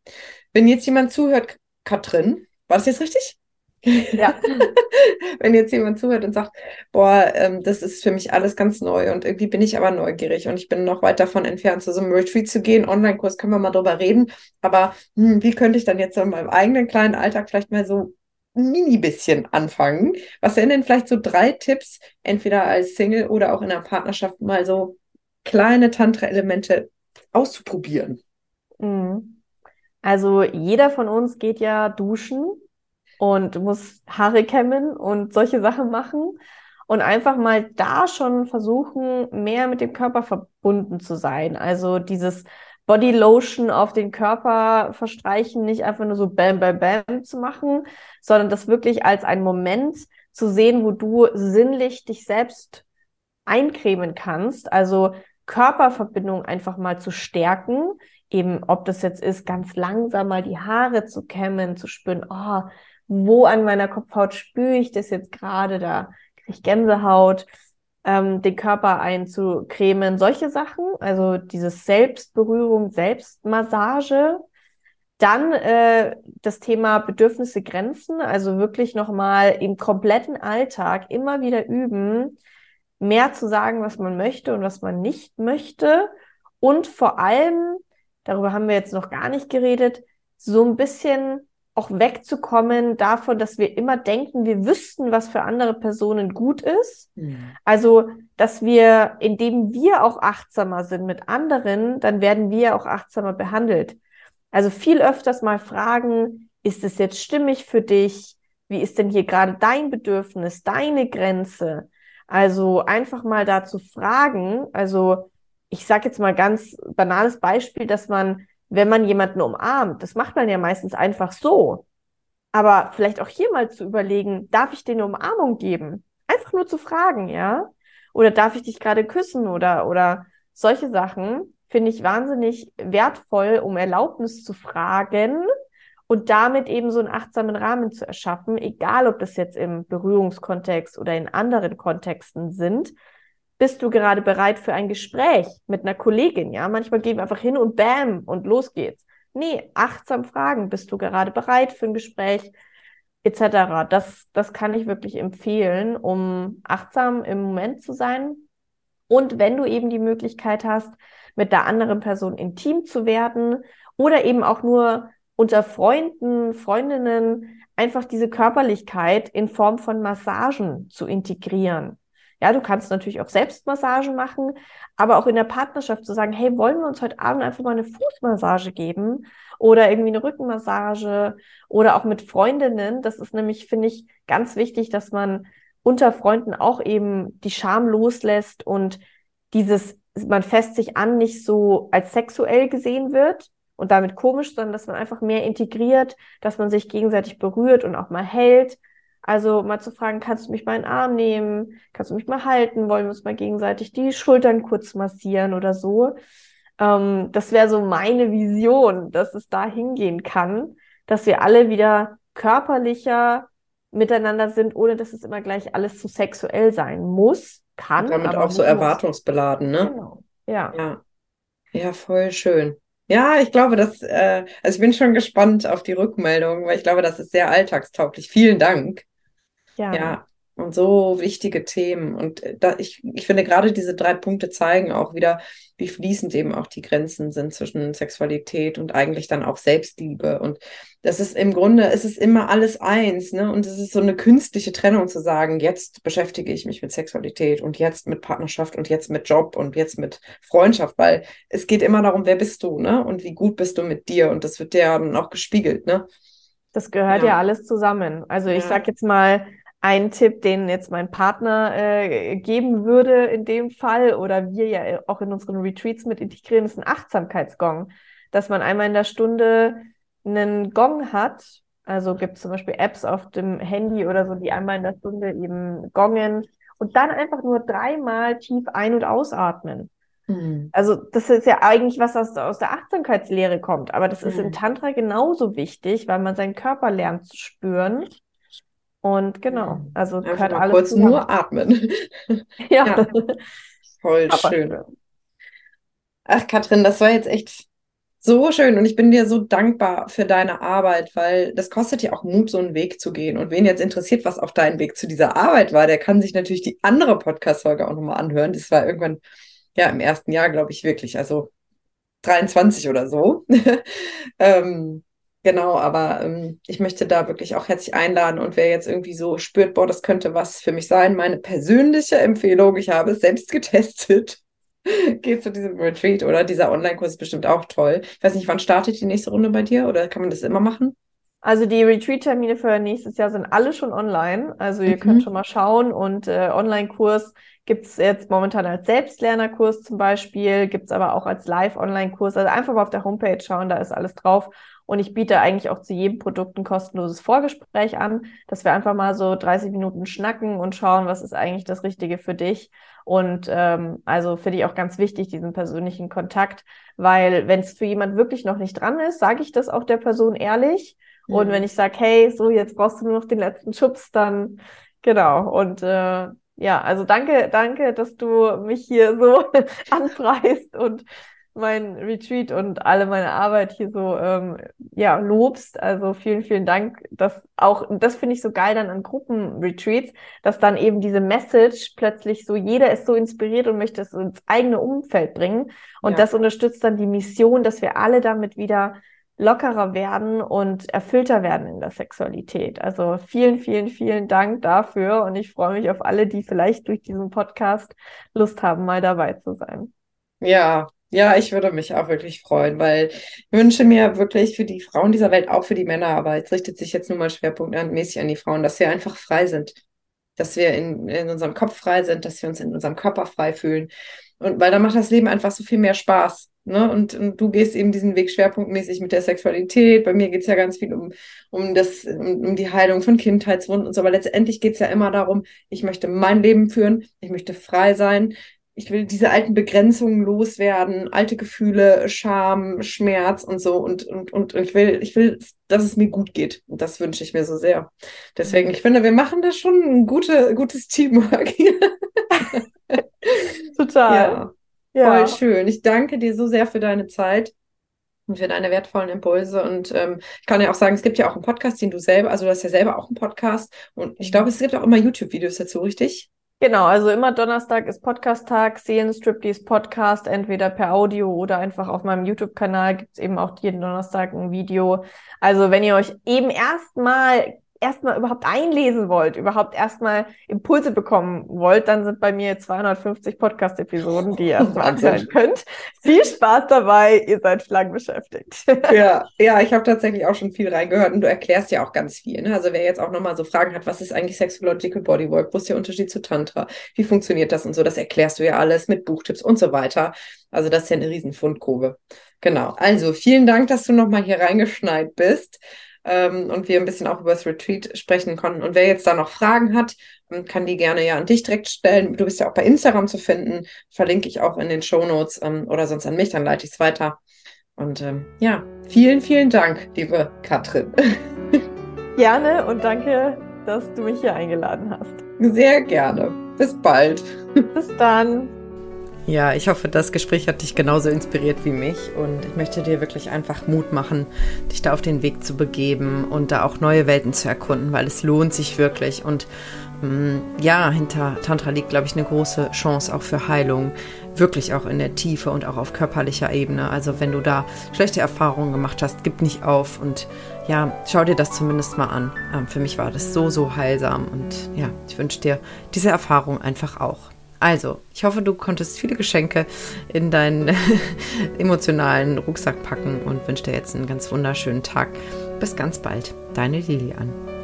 Speaker 1: Wenn jetzt jemand zuhört, Katrin, war das jetzt richtig? Ja. Wenn jetzt jemand zuhört und sagt, boah, ähm, das ist für mich alles ganz neu und irgendwie bin ich aber neugierig und ich bin noch weit davon entfernt, zu so einem Retreat zu gehen. Online-Kurs können wir mal drüber reden. Aber hm, wie könnte ich dann jetzt in meinem eigenen kleinen Alltag vielleicht mal so ein mini bisschen anfangen? Was wären denn vielleicht so drei Tipps, entweder als Single oder auch in einer Partnerschaft, mal so kleine Tantra-Elemente auszuprobieren?
Speaker 2: Mhm. Also jeder von uns geht ja duschen und muss Haare kämmen und solche Sachen machen und einfach mal da schon versuchen, mehr mit dem Körper verbunden zu sein. Also dieses Body Lotion auf den Körper verstreichen, nicht einfach nur so Bam, Bam, Bam zu machen, sondern das wirklich als einen Moment zu sehen, wo du sinnlich dich selbst eincremen kannst. Also Körperverbindung einfach mal zu stärken. Eben, ob das jetzt ist, ganz langsam mal die Haare zu kämmen, zu spüren, oh, wo an meiner Kopfhaut spüre ich das jetzt gerade, da kriege ich Gänsehaut, ähm, den Körper einzucremen, solche Sachen, also dieses Selbstberührung, Selbstmassage. Dann äh, das Thema Bedürfnisse, Grenzen, also wirklich nochmal im kompletten Alltag immer wieder üben, mehr zu sagen, was man möchte und was man nicht möchte. Und vor allem, darüber haben wir jetzt noch gar nicht geredet, so ein bisschen auch wegzukommen davon, dass wir immer denken, wir wüssten, was für andere Personen gut ist. Mhm. Also, dass wir, indem wir auch achtsamer sind mit anderen, dann werden wir auch achtsamer behandelt. Also viel öfters mal fragen, ist es jetzt stimmig für dich? Wie ist denn hier gerade dein Bedürfnis, deine Grenze? Also einfach mal dazu fragen. Also ich sage jetzt mal ganz banales Beispiel, dass man wenn man jemanden umarmt, das macht man ja meistens einfach so. Aber vielleicht auch hier mal zu überlegen, darf ich dir eine Umarmung geben? Einfach nur zu fragen, ja? Oder darf ich dich gerade küssen oder, oder solche Sachen finde ich wahnsinnig wertvoll, um Erlaubnis zu fragen und damit eben so einen achtsamen Rahmen zu erschaffen, egal ob das jetzt im Berührungskontext oder in anderen Kontexten sind, bist du gerade bereit für ein Gespräch mit einer Kollegin? Ja, manchmal gehen wir einfach hin und bam und los geht's. Nee, achtsam fragen, bist du gerade bereit für ein Gespräch etc. Das, das kann ich wirklich empfehlen, um achtsam im Moment zu sein. Und wenn du eben die Möglichkeit hast, mit der anderen Person intim zu werden oder eben auch nur unter Freunden, Freundinnen einfach diese Körperlichkeit in Form von Massagen zu integrieren. Ja, du kannst natürlich auch Selbstmassagen machen, aber auch in der Partnerschaft zu sagen, hey, wollen wir uns heute Abend einfach mal eine Fußmassage geben oder irgendwie eine Rückenmassage oder auch mit Freundinnen. Das ist nämlich, finde ich, ganz wichtig, dass man unter Freunden auch eben die Scham loslässt und dieses, man fässt sich an, nicht so als sexuell gesehen wird und damit komisch, sondern dass man einfach mehr integriert, dass man sich gegenseitig berührt und auch mal hält also mal zu fragen, kannst du mich mal in den Arm nehmen? Kannst du mich mal halten? Wollen wir uns mal gegenseitig die Schultern kurz massieren oder so? Ähm, das wäre so meine Vision, dass es da hingehen kann, dass wir alle wieder körperlicher miteinander sind, ohne dass es immer gleich alles zu sexuell sein muss, kann. Und
Speaker 1: damit auch so muss. erwartungsbeladen, ne?
Speaker 2: Genau. Ja.
Speaker 1: ja. Ja, voll schön. Ja, ich glaube, dass, äh, also ich bin schon gespannt auf die Rückmeldung, weil ich glaube, das ist sehr alltagstauglich. Vielen Dank.
Speaker 2: Ja.
Speaker 1: ja. Und so wichtige Themen. Und äh, da, ich, ich finde, gerade diese drei Punkte zeigen auch wieder, wie fließend eben auch die Grenzen sind zwischen Sexualität und eigentlich dann auch Selbstliebe. Und das ist im Grunde, es ist immer alles eins, ne? Und es ist so eine künstliche Trennung zu sagen, jetzt beschäftige ich mich mit Sexualität und jetzt mit Partnerschaft und jetzt mit Job und jetzt mit Freundschaft, weil es geht immer darum, wer bist du, ne? Und wie gut bist du mit dir? Und das wird dir dann auch gespiegelt, ne?
Speaker 2: Das gehört ja, ja alles zusammen. Also ich ja. sag jetzt mal, ein Tipp, den jetzt mein Partner äh, geben würde in dem Fall oder wir ja auch in unseren Retreats mit integrieren, ist ein Achtsamkeitsgong, dass man einmal in der Stunde einen Gong hat. Also gibt es zum Beispiel Apps auf dem Handy oder so, die einmal in der Stunde eben gongen und dann einfach nur dreimal tief ein- und ausatmen. Mhm. Also das ist ja eigentlich was aus, aus der Achtsamkeitslehre kommt, aber das mhm. ist im Tantra genauso wichtig, weil man seinen Körper lernt zu spüren und genau, also
Speaker 1: Einfach gehört alles kurz zusammen. nur atmen.
Speaker 2: ja. ja.
Speaker 1: Voll Aber schön. Ach, Katrin, das war jetzt echt so schön und ich bin dir so dankbar für deine Arbeit, weil das kostet ja auch Mut, so einen Weg zu gehen. Und wen jetzt interessiert, was auf deinem Weg zu dieser Arbeit war, der kann sich natürlich die andere Podcast-Folge auch nochmal anhören. Das war irgendwann, ja, im ersten Jahr, glaube ich, wirklich, also 23 oder so. ähm, Genau, aber ähm, ich möchte da wirklich auch herzlich einladen und wer jetzt irgendwie so spürt, boah, das könnte was für mich sein, meine persönliche Empfehlung, ich habe es selbst getestet. Geht zu diesem Retreat oder dieser Online-Kurs ist bestimmt auch toll. Ich weiß nicht, wann startet die nächste Runde bei dir oder kann man das immer machen?
Speaker 2: Also die Retreat-Termine für nächstes Jahr sind alle schon online. Also ihr mhm. könnt schon mal schauen und äh, Online-Kurs gibt es jetzt momentan als Selbstlernerkurs zum Beispiel, gibt es aber auch als Live-Online-Kurs. Also einfach mal auf der Homepage schauen, da ist alles drauf. Und ich biete eigentlich auch zu jedem Produkt ein kostenloses Vorgespräch an, dass wir einfach mal so 30 Minuten schnacken und schauen, was ist eigentlich das Richtige für dich. Und ähm, also finde ich auch ganz wichtig, diesen persönlichen Kontakt, weil wenn es für jemand wirklich noch nicht dran ist, sage ich das auch der Person ehrlich. Mhm. Und wenn ich sage, hey, so jetzt brauchst du nur noch den letzten Schubs, dann genau. Und äh, ja, also danke, danke, dass du mich hier so anpreist und mein Retreat und alle meine Arbeit hier so ähm, ja lobst. Also vielen, vielen Dank. Das auch, das finde ich so geil dann an Gruppenretreats, dass dann eben diese Message plötzlich so jeder ist so inspiriert und möchte es ins eigene Umfeld bringen. Und ja. das unterstützt dann die Mission, dass wir alle damit wieder lockerer werden und erfüllter werden in der Sexualität. Also vielen, vielen, vielen Dank dafür und ich freue mich auf alle, die vielleicht durch diesen Podcast Lust haben, mal dabei zu sein.
Speaker 1: Ja, ja, ich würde mich auch wirklich freuen, weil ich wünsche mir wirklich für die Frauen dieser Welt, auch für die Männer, aber es richtet sich jetzt nur mal schwerpunktmäßig an die Frauen, dass wir einfach frei sind, dass wir in, in unserem Kopf frei sind, dass wir uns in unserem Körper frei fühlen. Und weil dann macht das Leben einfach so viel mehr Spaß. Ne? Und, und, du gehst eben diesen Weg schwerpunktmäßig mit der Sexualität. Bei mir geht es ja ganz viel um, um, das, um, um die Heilung von Kindheitswunden und so. Aber letztendlich geht es ja immer darum, ich möchte mein Leben führen, ich möchte frei sein, ich will diese alten Begrenzungen loswerden, alte Gefühle, Scham, Schmerz und so. Und, und, und ich will, ich will, dass es mir gut geht. Und das wünsche ich mir so sehr. Deswegen, ich finde, wir machen da schon ein gute, gutes Teamwork hier.
Speaker 2: Total.
Speaker 1: Ja. Ja. Voll schön. Ich danke dir so sehr für deine Zeit und für deine wertvollen Impulse. Und ähm, ich kann ja auch sagen, es gibt ja auch einen Podcast, den du selber, also du hast ja selber auch einen Podcast. Und ich glaube, es gibt auch immer YouTube-Videos dazu, richtig?
Speaker 2: Genau, also immer Donnerstag ist Podcast-Tag, Seelenstriptease Podcast, entweder per Audio oder einfach auf meinem YouTube-Kanal gibt es eben auch jeden Donnerstag ein Video. Also wenn ihr euch eben erstmal erstmal überhaupt einlesen wollt, überhaupt erstmal Impulse bekommen wollt, dann sind bei mir 250 Podcast-Episoden, die ihr erstmal anhören könnt. Viel Spaß dabei, ihr seid schlank beschäftigt.
Speaker 1: ja, ja, ich habe tatsächlich auch schon viel reingehört und du erklärst ja auch ganz viel. Ne? Also wer jetzt auch nochmal so Fragen hat, was ist eigentlich Sexological Bodywork, wo ist der Unterschied zu Tantra, wie funktioniert das und so, das erklärst du ja alles mit Buchtipps und so weiter. Also das ist ja eine riesen Fundgrube. Genau. Also vielen Dank, dass du nochmal hier reingeschneit bist ähm, und wir ein bisschen auch über das Retreat sprechen konnten. Und wer jetzt da noch Fragen hat, ähm, kann die gerne ja an dich direkt stellen. Du bist ja auch bei Instagram zu finden, verlinke ich auch in den Show Notes ähm, oder sonst an mich, dann leite ich es weiter. Und ähm, ja, vielen, vielen Dank, liebe Katrin.
Speaker 2: Gerne und danke, dass du mich hier eingeladen hast.
Speaker 1: Sehr gerne. Bis bald.
Speaker 2: Bis dann.
Speaker 1: Ja, ich hoffe, das Gespräch hat dich genauso inspiriert wie mich und ich möchte dir wirklich einfach Mut machen, dich da auf den Weg zu begeben und da auch neue Welten zu erkunden, weil es lohnt sich wirklich und mm, ja, hinter Tantra liegt, glaube ich, eine große Chance auch für Heilung, wirklich auch in der Tiefe und auch auf körperlicher Ebene. Also wenn du da schlechte Erfahrungen gemacht hast, gib nicht auf und ja, schau dir das zumindest mal an. Ähm, für mich war das so, so heilsam und ja, ich wünsche dir diese Erfahrung einfach auch. Also, ich hoffe, du konntest viele Geschenke in deinen emotionalen Rucksack packen und wünsche dir jetzt einen ganz wunderschönen Tag. Bis ganz bald, deine Lilian.